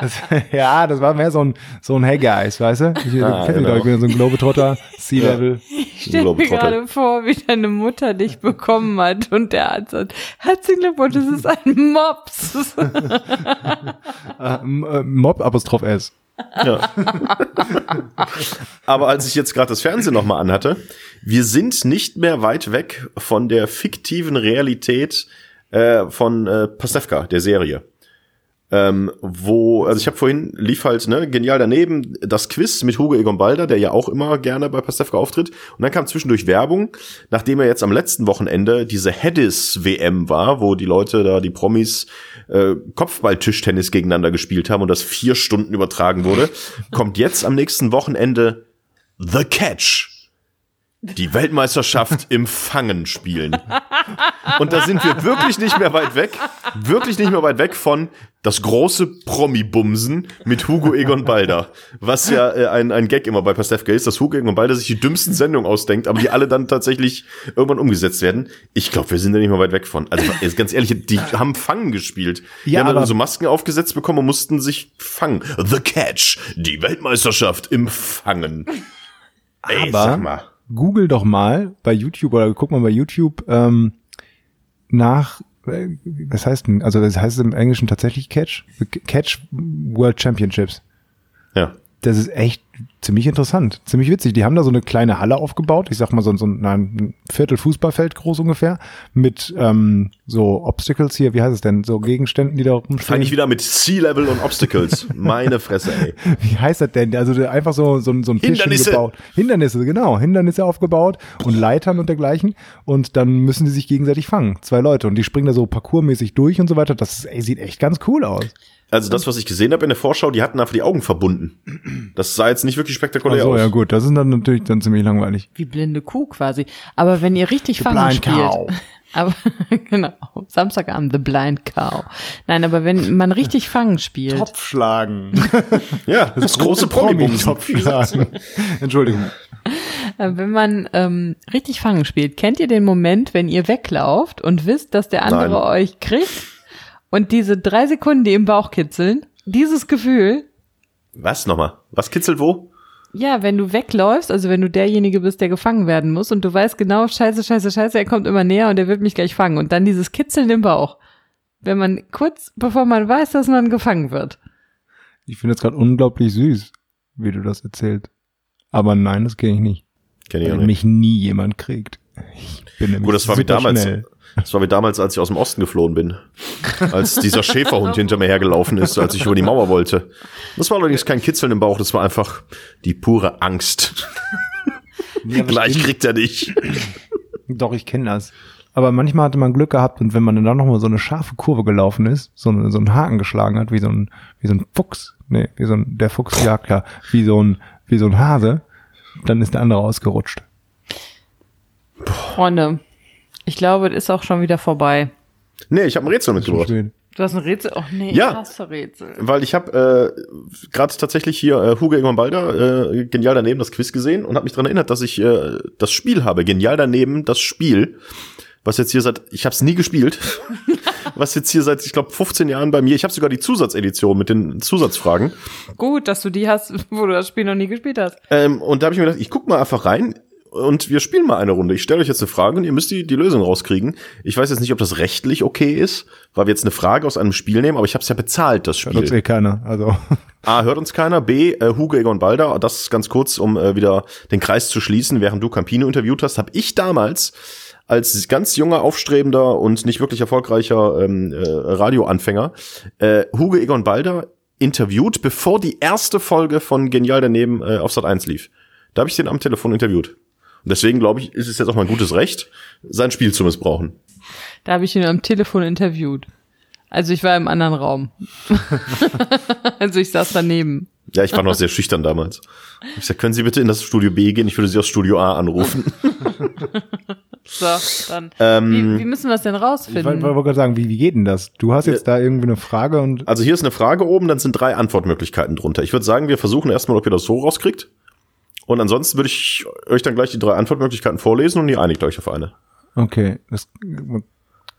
das, ja, das war mehr so ein, so ein Hey Guys, weißt du? Ich Ah, mich genau. ich bin so ein Globetrotter, Sea-Level. Ich stelle mir gerade vor, wie deine Mutter dich bekommen hat und der Arzt sagt, herzlichen Glückwunsch, das ist ein Mops. Äh, Ja. Aber als ich jetzt gerade das Fernsehen nochmal anhatte, wir sind nicht mehr weit weg von der fiktiven Realität äh, von äh, Pastewka, der Serie. Ähm, wo, also ich habe vorhin lief halt, ne, genial daneben das Quiz mit Hugo Egon Balder, der ja auch immer gerne bei Pastewka auftritt. Und dann kam zwischendurch Werbung, nachdem er jetzt am letzten Wochenende diese Hedis-WM war, wo die Leute da, die Promis, äh, Kopfball-Tischtennis gegeneinander gespielt haben und das vier Stunden übertragen wurde, kommt jetzt am nächsten Wochenende The Catch. Die Weltmeisterschaft im Fangen spielen. Und da sind wir wirklich nicht mehr weit weg, wirklich nicht mehr weit weg von das große Promi-Bumsen mit Hugo Egon Balder. Was ja äh, ein, ein Gag immer bei Pastewka ist, dass Hugo Egon Balder sich die dümmsten Sendungen ausdenkt, aber die alle dann tatsächlich irgendwann umgesetzt werden. Ich glaube, wir sind da nicht mehr weit weg von. Also ganz ehrlich, die haben Fangen gespielt. Die Ja, haben dann so Masken aufgesetzt bekommen und mussten sich fangen. The Catch, die Weltmeisterschaft im Fangen. Ey, Aber- sag mal. Google doch mal bei YouTube oder guck mal bei YouTube ähm, nach, äh, was heißt denn, also das heißt im Englischen tatsächlich Catch, Catch World Championships. Ja. Das ist echt ziemlich interessant, ziemlich witzig. Die haben da so eine kleine Halle aufgebaut, ich sag mal so, so ein, Viertel Fußballfeld groß ungefähr, mit ähm, so Obstacles hier, wie heißt es denn, so Gegenständen, die da Fange rumstehen. ich wieder mit Sea Level und Obstacles. Meine Fresse, ey. Wie heißt das denn? Also einfach so, so, so ein Hindernisse. gebaut. Hindernisse, genau. Hindernisse aufgebaut und Leitern und dergleichen. Und dann müssen die sich gegenseitig fangen. Zwei Leute. Und die springen da so parkourmäßig durch und so weiter. Das ey, sieht echt ganz cool aus. Also das, was ich gesehen habe in der Vorschau, die hatten einfach die Augen verbunden. Das sah jetzt nicht wirklich spektakulär so, aus. ja gut. Das ist dann natürlich dann ziemlich langweilig. Wie blinde Kuh quasi. Aber wenn ihr richtig Fangen Blind spielt. Cow. Aber genau, Samstagabend, The Blind Cow. Nein, aber wenn man richtig Fangen spielt, schlagen. Ja, das, große Promi-Bumsen. schlagen. Entschuldigung. äh, wenn man ähm, richtig Fangen spielt, kennt ihr den Moment, wenn ihr weglauft und wisst, dass der andere Nein. euch kriegt und diese drei Sekunden, die im Bauch kitzeln, dieses Gefühl, Was nochmal? Was kitzelt wo? Ja, wenn du wegläufst, also wenn du derjenige bist, der gefangen werden muss und du weißt genau, scheiße, scheiße, scheiße, er kommt immer näher und er wird mich gleich fangen und dann dieses Kitzeln im Bauch. Wenn man kurz, bevor man weiß, dass man gefangen wird. Ich finde es gerade unglaublich süß, wie du das erzählst. Aber nein, das kenne ich nicht. Kenn ich auch Weil nicht. mich nie jemand kriegt. Ich bin nämlich Gut, das war wie damals. schnell. Das war wie damals, als ich aus dem Osten geflohen bin. Als dieser Schäferhund hinter mir hergelaufen ist, als ich über die Mauer wollte. Das war allerdings kein Kitzeln im Bauch, das war einfach die pure Angst. Ja, Gleich kriegt er dich. Doch, ich kenne das. Aber manchmal hatte man Glück gehabt und wenn man dann noch mal so eine scharfe Kurve gelaufen ist, so, so einen Haken geschlagen hat, wie so ein, wie so ein Fuchs, nee, wie so ein, der Fuchs jagt ja, wie so ein, wie so ein Hase, dann ist der andere ausgerutscht. Freunde, ich glaube, es ist auch schon wieder vorbei. Nee, ich habe ein Rätsel mitgebracht. Du hast ein Rätsel? Oh nee, Ja. ich hasse Rätsel. Weil ich habe äh, gerade tatsächlich hier äh, Hugo Egon Balder äh, genial daneben das Quiz gesehen und habe mich dran erinnert, dass ich äh, das Spiel habe. Genial daneben das Spiel. was jetzt hier seit, ich habe es nie gespielt, was jetzt hier seit, ich glaube, 15 Jahren bei mir, ich habe sogar die Zusatzedition mit den Zusatzfragen. Gut, dass du die hast, wo du das Spiel noch nie gespielt hast. Ähm, und da habe ich mir gedacht, ich guck mal einfach rein und wir spielen mal eine Runde. Ich stelle euch jetzt eine Frage und ihr müsst die, die Lösung rauskriegen. Ich weiß jetzt nicht, ob das rechtlich okay ist, weil wir jetzt eine Frage aus einem Spiel nehmen, aber ich habe es ja bezahlt, das Hört uns Spiel. eh keiner. Also A, hört uns keiner. B, äh, Hugo Egon Balder. Das ist ganz kurz, um äh, wieder den Kreis zu schließen. Während du Campino interviewt hast, habe ich damals als ganz junger, aufstrebender und nicht wirklich erfolgreicher ähm, äh, Radioanfänger äh, Hugo Egon Balder interviewt, bevor die erste Folge von Genial daneben äh, auf Sat 1 lief. Da habe ich den am Telefon interviewt. Und deswegen glaube ich, ist es jetzt auch mein gutes Recht, sein Spiel zu missbrauchen. Da habe ich ihn am Telefon interviewt. Also ich war im anderen Raum. also ich saß daneben. Ja, ich war noch sehr schüchtern damals. Ich sag, können Sie bitte in das Studio B gehen? Ich würde Sie aus Studio A anrufen. So, dann. Ähm, wie, wie müssen wir es denn ich wollte rausfinden? gerade sagen, wie, wie geht denn das? Du hast jetzt da irgendwie eine Frage und Also hier ist eine Frage oben, dann sind drei Antwortmöglichkeiten drunter. Ich würde sagen, wir versuchen erstmal, ob ihr das so rauskriegt. Und ansonsten würde ich euch dann gleich die drei Antwortmöglichkeiten vorlesen und ihr einigt euch auf eine. okay, das,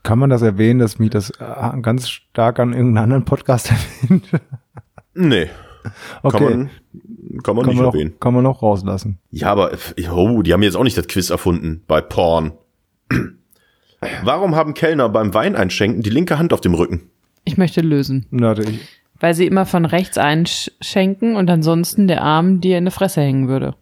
kann man das erwähnen, dass mich das äh, ganz stark an irgendeinen anderen Podcast erwähnt? Nee, Okay, kann man, kann man kann, nicht man noch, erwähnen. kann man noch rauslassen. Ja, aber, oh, die haben jetzt auch nicht das Quiz erfunden bei Porn. Warum haben Kellner beim Wein einschenken die linke Hand auf dem Rücken? Ich möchte lösen. Warte, ich, Weil sie immer von rechts einschenken und ansonsten der Arm dir in die Fresse hängen würde.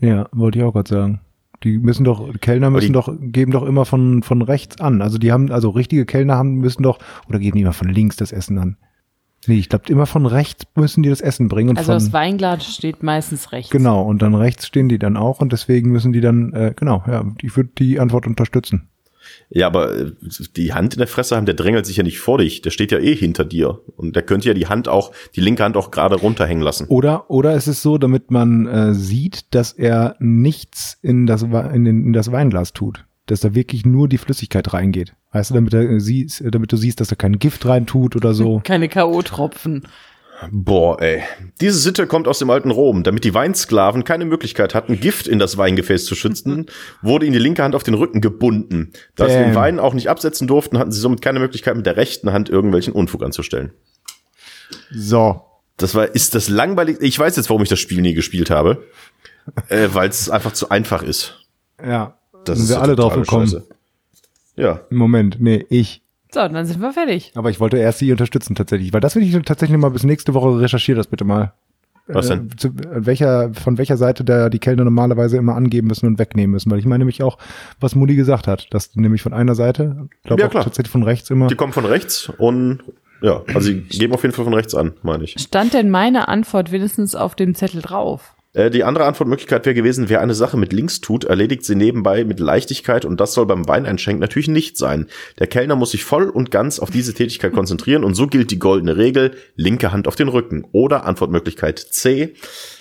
Ja, wollte ich auch gerade sagen. Die müssen doch, die Kellner müssen die- doch, geben doch immer von, von rechts an. Also die haben, also richtige Kellner haben, müssen doch, oder geben die immer von links das Essen an. Nee, ich glaube, immer von rechts müssen die das Essen bringen. Und Also von, das Weinglas steht meistens rechts. Genau, und dann rechts stehen die dann auch und deswegen müssen die dann, äh, genau, ja, ich würde die Antwort unterstützen. Ja, aber äh, die Hand in der Fresse haben, der drängelt sich ja nicht vor dich. Der steht ja eh hinter dir. Und der könnte ja die Hand auch, die linke Hand auch gerade runterhängen lassen. Oder, oder ist es so, damit man äh, sieht, dass er nichts in das, in, den, in das Weinglas tut. Dass da wirklich nur die Flüssigkeit reingeht. Weißt du, damit, er siehst, damit du siehst, dass er kein Gift reintut oder so. Keine K.O.-Tropfen. Boah, ey. Diese Sitte kommt aus dem alten Rom. Damit die Weinsklaven keine Möglichkeit hatten, Gift in das Weingefäß zu schützen, wurde ihnen die linke Hand auf den Rücken gebunden. Da sie Damn. den Wein auch nicht absetzen durften, hatten sie somit keine Möglichkeit, mit der rechten Hand irgendwelchen Unfug anzustellen. So. Das war, ist das langweilig. Ich weiß jetzt, warum ich das Spiel nie gespielt habe. äh, Weil es einfach zu einfach ist. Ja. Das sind ist wir alle drauf gekommen. Scheiße. Ja. Moment, nee, ich. So, dann sind wir fertig. Aber ich wollte erst sie unterstützen tatsächlich, weil das will ich tatsächlich mal bis nächste Woche recherchiere das bitte mal. Was denn? Äh, zu, äh, welcher, von welcher Seite da die Kellner normalerweise immer angeben müssen und wegnehmen müssen, weil ich meine nämlich auch, was Mutti gesagt hat, dass die nämlich von einer Seite, glaube Ja, klar. tatsächlich von rechts immer. Die kommen von rechts und ja, also sie geben auf jeden Fall von rechts an, meine ich. Stand denn meine Antwort wenigstens auf dem Zettel drauf? Äh, die andere Antwortmöglichkeit wäre gewesen, wer eine Sache mit links tut, erledigt sie nebenbei mit Leichtigkeit und das soll beim Weineinschenken natürlich nicht sein. Der Kellner muss sich voll und ganz auf diese Tätigkeit konzentrieren und so gilt die goldene Regel, linke Hand auf den Rücken. Oder Antwortmöglichkeit C.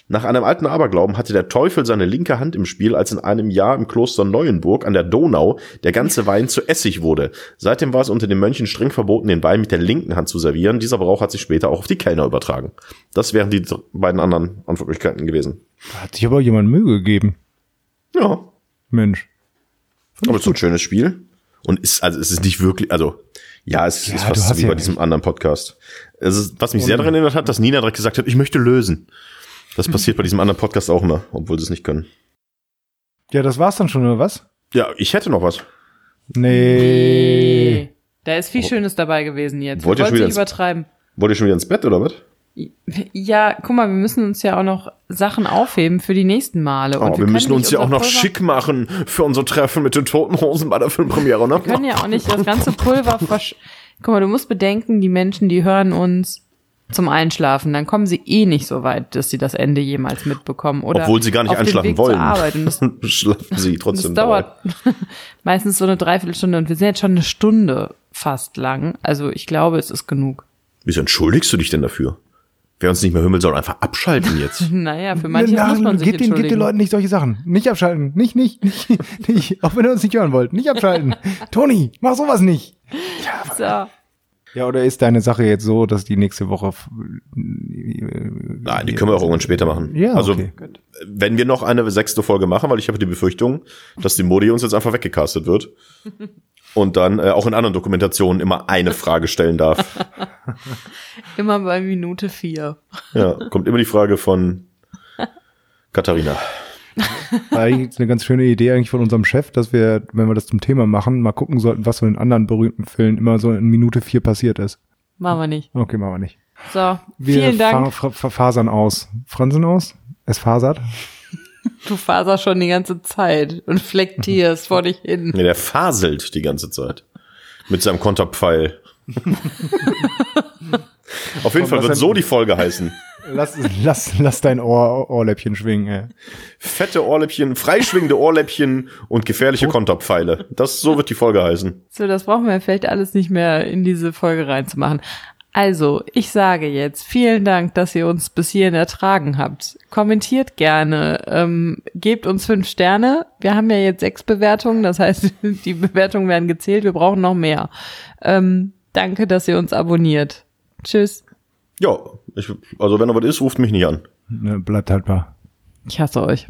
Nach einem alten Aberglauben hatte der Teufel seine linke Hand im Spiel, als in einem Jahr im Kloster Neuenburg an der Donau der ganze Wein zu Essig wurde. Seitdem war es unter den Mönchen streng verboten, den Wein mit der linken Hand zu servieren. Dieser Brauch hat sich später auch auf die Kellner übertragen. Das wären die beiden anderen Antwortmöglichkeiten gewesen. Hat sich aber jemand Mühe gegeben. Ja, Mensch. aber es ist ein schönes Spiel. Und ist, also es ist nicht wirklich, also, ja, es Ja, ist fast wie ja bei diesem anderen Podcast. Es ist, was mich sehr daran erinnert hat, dass Nina direkt gesagt hat, ich möchte lösen. Das passiert bei diesem anderen Podcast auch immer, obwohl sie es nicht können. Ja, das war's dann schon, oder was? Ja, ich hätte noch was. Nee. Da ist viel Schönes dabei gewesen jetzt. Wollt ihr wir schon wieder nicht übertreiben. Wollt ihr schon wieder ins Bett oder was? Ja, guck mal, wir müssen uns ja auch noch Sachen aufheben für die nächsten Male. Und Oh, wir, können müssen uns ja auch noch Pulver- schick machen für unser Treffen mit den toten Hosen bei der Filmpremiere, ne? Wir können ja auch nicht das ganze Pulver versch... Guck mal, du musst bedenken, die Menschen, die hören uns zum Einschlafen, dann kommen sie eh nicht so weit, dass sie das Ende jemals mitbekommen. Oder Obwohl sie gar nicht einschlafen Weg wollen. Das, Schlafen sie das trotzdem dabei. dauert meistens so eine Dreiviertelstunde und wir sind jetzt schon eine Stunde fast lang. Also ich glaube, es ist genug. Wieso entschuldigst du dich denn dafür? Wer uns nicht mehr hören soll, einfach abschalten jetzt. Naja, für manche Na, muss man sich gebt, den, gebt den. Leuten nicht solche Sachen. Nicht abschalten. Nicht, nicht, nicht, nicht. Auch wenn ihr uns nicht hören wollt. Nicht abschalten. Toni, mach sowas nicht. So. Ja, oder ist deine Sache jetzt so, dass die nächste Woche. f- Nein, die können wir auch irgendwann später machen. Ja, also, okay. wenn wir noch eine sechste Folge machen, weil ich habe die Befürchtung, dass die Modi uns jetzt einfach weggecastet wird. und dann äh, auch in anderen Dokumentationen immer eine Frage stellen darf. Immer bei Minute vier. Ja, kommt immer die Frage von Katharina. War eigentlich eine ganz schöne Idee eigentlich von unserem Chef, dass wir, wenn wir das zum Thema machen, mal gucken sollten, was so in anderen berühmten Filmen immer so in Minute vier passiert ist. Machen wir nicht. Okay, machen wir nicht. So, Wir vielen Dank. fa- fasern aus. Fransen aus? Es fasert? Du faserst schon die ganze Zeit und flektierst vor dich hin. Ja, der faselt die ganze Zeit. Mit seinem Konterpfeil. Auf jeden Fall wird so die Folge heißen. Lass, lass, lass dein Ohr, Ohrläppchen schwingen, ey. Fette Ohrläppchen, freischwingende Ohrläppchen und gefährliche Konterpfeile. Das, so wird die Folge heißen. So, das brauchen wir vielleicht alles nicht mehr in diese Folge reinzumachen. Also, ich sage jetzt vielen Dank, dass ihr uns bis hierhin ertragen habt. Kommentiert gerne, ähm, gebt uns fünf Sterne. Wir haben ja jetzt sechs Bewertungen, das heißt, die Bewertungen werden gezählt. Wir brauchen noch mehr. Ähm, danke, dass ihr uns abonniert. Tschüss. Ja, ich, also wenn noch was ist, ruft mich nicht an. Ne, bleibt haltbar. Ich hasse euch.